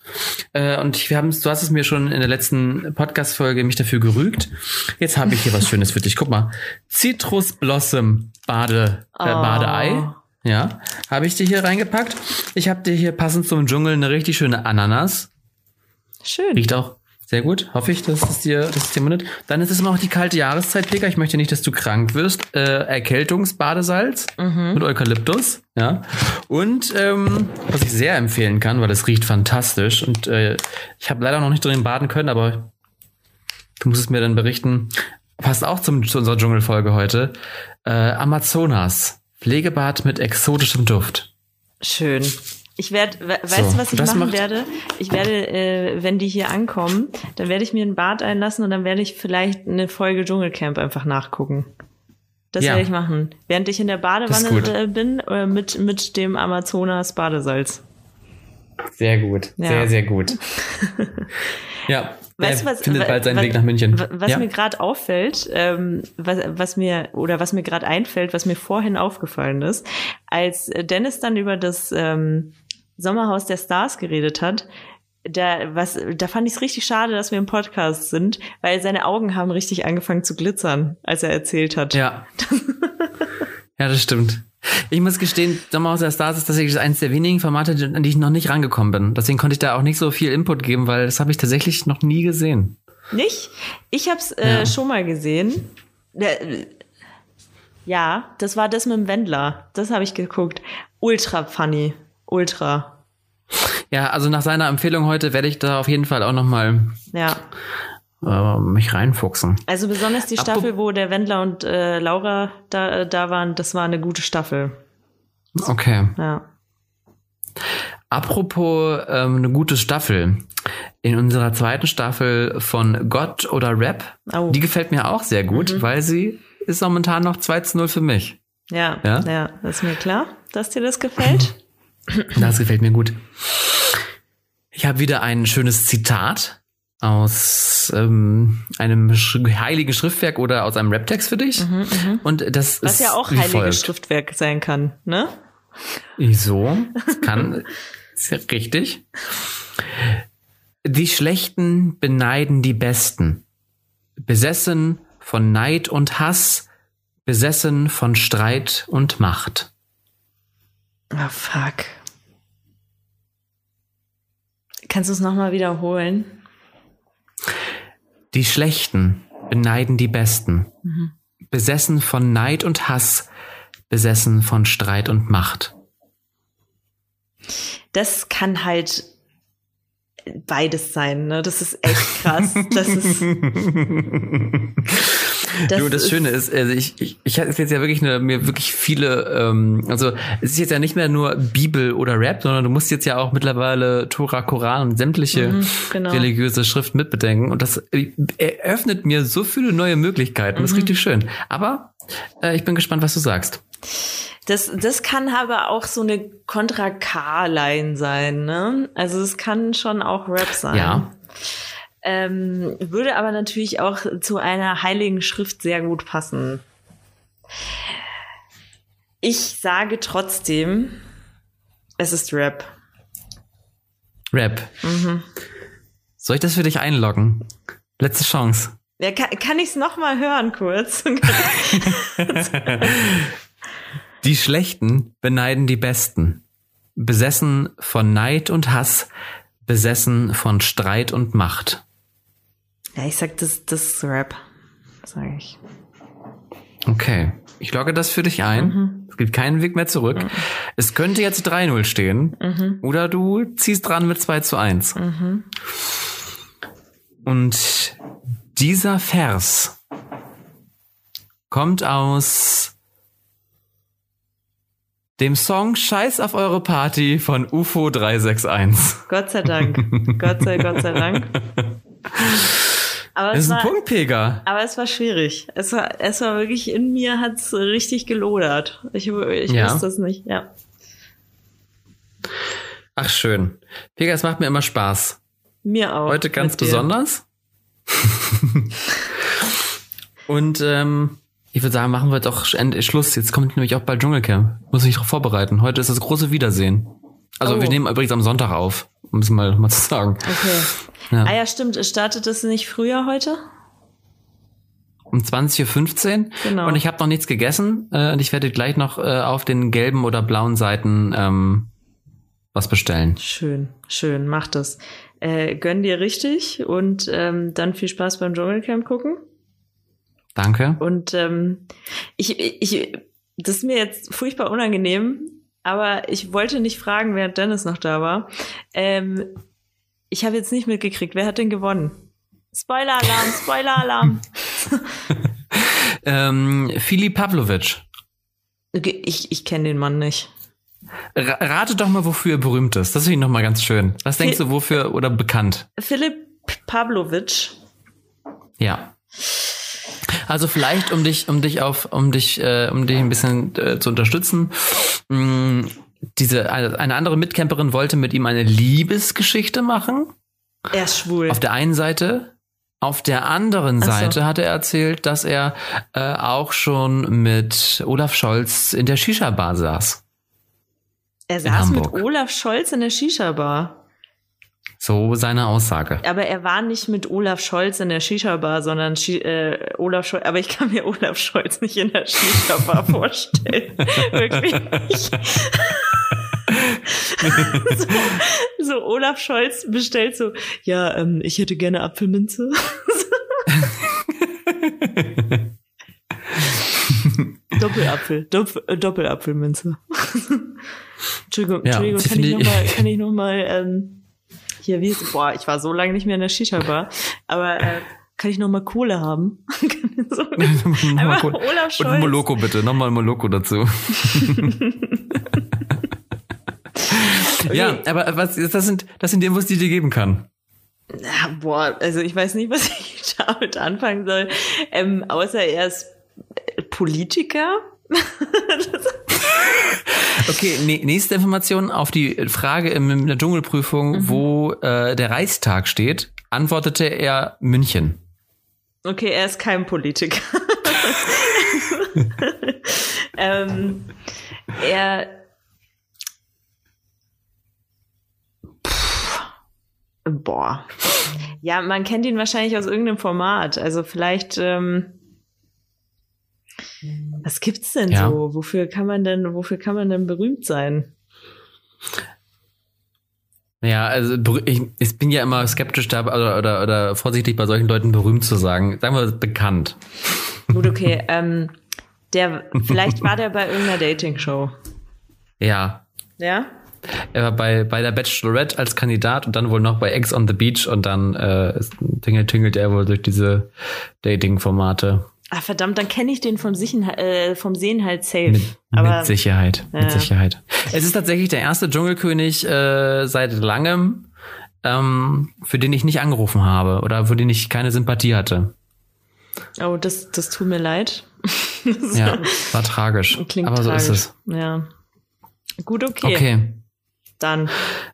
Äh, und ich, wir haben, du hast es mir schon in der letzten Podcast-Folge mich dafür gerügt. Jetzt habe ich hier was Schönes für dich. Guck mal. Citrus Blossom Bade, äh, oh. Badeei. Ja, habe ich dir hier reingepackt. Ich habe dir hier passend zum Dschungel eine richtig schöne Ananas. Schön. Riecht auch Sehr gut. Hoffe ich, dass es dir, dass es dir mundet. Dann ist es immer noch die kalte Jahreszeit, Pika. Ich möchte nicht, dass du krank wirst. Äh, Erkältungsbadesalz mit Eukalyptus. Ja. Und ähm, was ich sehr empfehlen kann, weil es riecht fantastisch. Und äh, ich habe leider noch nicht drin baden können, aber du musst es mir dann berichten. Passt auch zum, zu unserer Dschungelfolge heute. Äh, Amazonas. Pflegebad mit exotischem Duft. Schön. Ich werde, we weißt So, du, was ich machen macht- werde? Ich werde, äh, wenn die hier ankommen, dann werde ich mir ein Bad einlassen und dann werde ich vielleicht eine Folge Dschungelcamp einfach nachgucken. Das Ja. werde ich machen. Während ich in der Badewanne äh, bin, äh, mit, mit dem Amazonas Badesalz. Sehr gut. Ja. Sehr, sehr gut. ja. Weißt du, was, findet bald seinen wa- Weg nach München. wa- Was ja? mir gerade auffällt, ähm, was, was mir oder was mir gerade einfällt, was mir vorhin aufgefallen ist, als Dennis dann über das ähm, Sommerhaus der Stars geredet hat, da, was, da fand ich es richtig schade, dass wir im Podcast sind, weil seine Augen haben richtig angefangen zu glitzern, als er erzählt hat. Ja. ja, das stimmt. Ich muss gestehen, Sommerhaus der Stars ist tatsächlich eines der wenigen Formate, an die ich noch nicht rangekommen bin. Deswegen konnte ich da auch nicht so viel Input geben, weil das habe ich tatsächlich noch nie gesehen. Nicht? Ich habe es äh, Ja. schon mal gesehen. Äh, ja, das war das mit dem Wendler. Das habe ich geguckt. Ultra funny. Ultra. Ja, also nach seiner Empfehlung heute werde ich da auf jeden Fall auch noch mal Ja. äh, mich reinfuchsen. Also besonders die Staffel, wo der Wendler und äh, Laura da, äh, da waren, das war eine gute Staffel. Okay. Ja. Apropos ähm, eine gute Staffel. In unserer zweiten Staffel von Gott oder Rap, Oh. die gefällt mir auch sehr gut, weil sie ist momentan noch 2 zu 0 für mich. Ja, Ja? ja, ist mir klar, dass dir das gefällt. Das gefällt mir gut. Ich habe wieder ein schönes Zitat aus ähm, einem sch heiligen Schriftwerk oder aus einem Raptext für dich. Und das Was ist ja auch heiliges folgt. Schriftwerk sein kann, ne? Wieso? Das kann, ist ja richtig. Die Schlechten beneiden die Besten. Besessen von Neid und Hass, besessen von Streit und Macht. Ah, fuck. Kannst du es nochmal wiederholen? Die Schlechten beneiden die Besten. Besessen von Neid und Hass, besessen von Streit und Macht. Das kann halt beides sein, ne? Das ist echt krass. Das ist. Das du, das Schöne ist, also ich, ich, ich hatte jetzt ja wirklich eine, mir wirklich viele, ähm, also es ist jetzt ja nicht mehr nur Bibel oder Rap, sondern du musst jetzt ja auch mittlerweile Tora, Koran und sämtliche genau. religiöse Schriften mitbedenken. Und das äh, eröffnet mir so viele neue Möglichkeiten. Das ist richtig schön. Aber äh, ich bin gespannt, was du sagst. Das, das kann aber auch so eine Contra K-Line sein, ne? Also es kann schon auch Rap sein. Ja. Ähm, würde aber natürlich auch zu einer heiligen Schrift sehr gut passen. Ich sage trotzdem, es ist Rap. Rap. Soll ich das für dich einloggen? Letzte Chance. Ja, kann, kann ich es nochmal hören kurz? Die Schlechten beneiden die Besten. Besessen von Neid und Hass, besessen von Streit und Macht. Ja, ich sag, das, das ist Rap. Sag ich. Okay. Ich logge das für dich ein. Es gibt keinen Weg mehr zurück. Es könnte jetzt 3-0 stehen. Oder du ziehst dran mit 2 zu 1. Und dieser Vers kommt aus dem Song Scheiß auf eure Party von UFO 361. Gott sei Dank. Gott sei, Gott sei Dank. Aber Das es ist ein war, Punktpeger. Aber es war schwierig. Es war, es war wirklich in mir hat's richtig gelodert. Ich, ich Ja. wusste es nicht, ja. Ach schön. Pega, es macht mir immer Spaß. Mir auch. Heute ganz besonders. Und ähm, ich würde sagen, machen wir doch End Schluss. Jetzt kommt nämlich auch bald Dschungelcamp. Muss ich mich darauf vorbereiten. Heute ist das große Wiedersehen. Also Oh. wir nehmen übrigens am Sonntag auf, um es mal, mal zu sagen. Okay. Ja. Ah ja, stimmt. Startet es nicht früher heute? Um 20.15 Uhr. Genau. Und ich habe noch nichts gegessen. Äh, und ich werde gleich noch äh, auf den gelben oder blauen Seiten ähm, was bestellen. Schön, schön. Macht es. äh, gönn dir richtig und ähm, dann viel Spaß beim Dschungelcamp gucken. Danke. Und ähm, ich, ich, das ist mir jetzt furchtbar unangenehm, aber ich wollte nicht fragen, während Dennis noch da war. Ähm, ich habe jetzt nicht mitgekriegt, wer hat denn gewonnen? Spoiler-Alarm, Spoiler-Alarm. ähm, Filip Pavlovic. Okay, Ich, ich kenne den Mann nicht. Ra- Rate doch mal, wofür er berühmt ist. Das finde ich noch mal ganz schön. Was denkst du, wofür oder bekannt? Philipp Pavlovic. Ja. Also vielleicht, um dich, um dich auf, um dich, äh, um dich ein bisschen äh, zu unterstützen. Mh, diese eine, andere Mitcamperin wollte mit ihm eine Liebesgeschichte machen. Er ist schwul. Auf der einen Seite. Auf der anderen Ach so. Seite hat er erzählt, dass er äh, auch schon mit Olaf Scholz in der Shisha-Bar saß. er saß mit. Olaf Scholz in der Shisha-Bar. So seine Aussage. Aber er war nicht mit Olaf Scholz in der Shisha-Bar, sondern Shi äh, Olaf Scholz. Aber ich kann mir Olaf Scholz nicht in der Shisha-Bar vorstellen. Wirklich nicht. so, so Olaf Scholz bestellt so, ja, ähm, ich hätte gerne Apfelminze. Doppelapfel, Dopp äh, Doppelapfelminze. Entschuldigung, Ja, Entschuldigung, kann ich noch mal, kann ich noch mal, ähm, hier, wie ist, boah, ich war so lange nicht mehr in der Shisha-Bar, aber äh, kann ich noch mal Kohle haben? so, Nochmal Olaf Und Scholz. Moloko bitte, nochmal Moloko dazu. Ja, aber was, das sind, das sind die Infos, die ich dir geben kann. Ja, boah, also ich weiß nicht, was ich damit anfangen soll, ähm, außer er ist äh, Politiker. Okay, nee, nächste Information auf die Frage in der Dschungelprüfung, wo äh, der Reichstag steht, antwortete er München. Okay, er ist kein Politiker. ähm, er. Boah. Ja, man kennt ihn wahrscheinlich aus irgendeinem Format. Also vielleicht. Ähm, was gibt's denn Ja. so? Wofür kann man denn, wofür kann man denn berühmt sein? Ja, also ich, ich bin ja immer skeptisch da oder, oder, oder vorsichtig bei solchen Leuten berühmt zu sagen. Sagen wir bekannt. Gut, okay. ähm, der, vielleicht war der bei irgendeiner Dating-Show. Ja. Ja? Er war bei, bei der Bachelorette als Kandidat und dann wohl noch bei Ex on the Beach und dann äh, tingelt, tingelt er wohl durch diese Dating-Formate. Ah, verdammt, dann kenne ich den vom, Sichen, äh, vom Sehen halt safe. Mit, Aber mit Sicherheit, mit Ja. Sicherheit. Es ist tatsächlich der erste Dschungelkönig äh, seit langem, ähm, für den ich nicht angerufen habe oder für den ich keine Sympathie hatte. oh, das, das tut mir leid. Ja, war tragisch. Klingt Aber so tragisch. ist es. Ja. Gut, okay. Okay. Dann.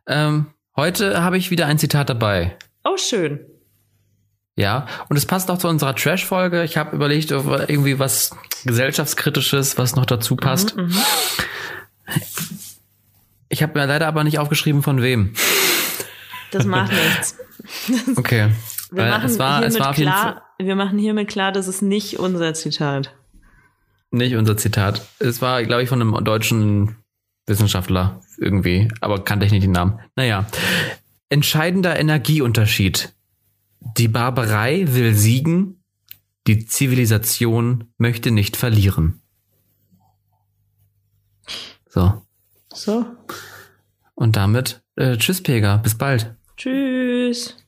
Ähm, heute habe ich wieder ein Zitat dabei. Oh, schön. Ja, und es passt auch zu unserer Trash-Folge. Ich habe überlegt, ob irgendwie was gesellschaftskritisches, was noch dazu passt. Mhm, Ich habe mir leider aber nicht aufgeschrieben, von wem. Das macht nichts. Okay. Wir Weil machen, es war, es war klar, wir machen hiermit klar, das ist nicht unser Zitat. nicht unser Zitat. Es war, glaube ich, von einem deutschen Wissenschaftler irgendwie, aber kannte ich nicht den Namen. Naja. Entscheidender Energieunterschied. Die Barbarei will siegen, die Zivilisation möchte nicht verlieren. So. So. Und damit, äh, tschüss, Pega. Bis bald. Tschüss.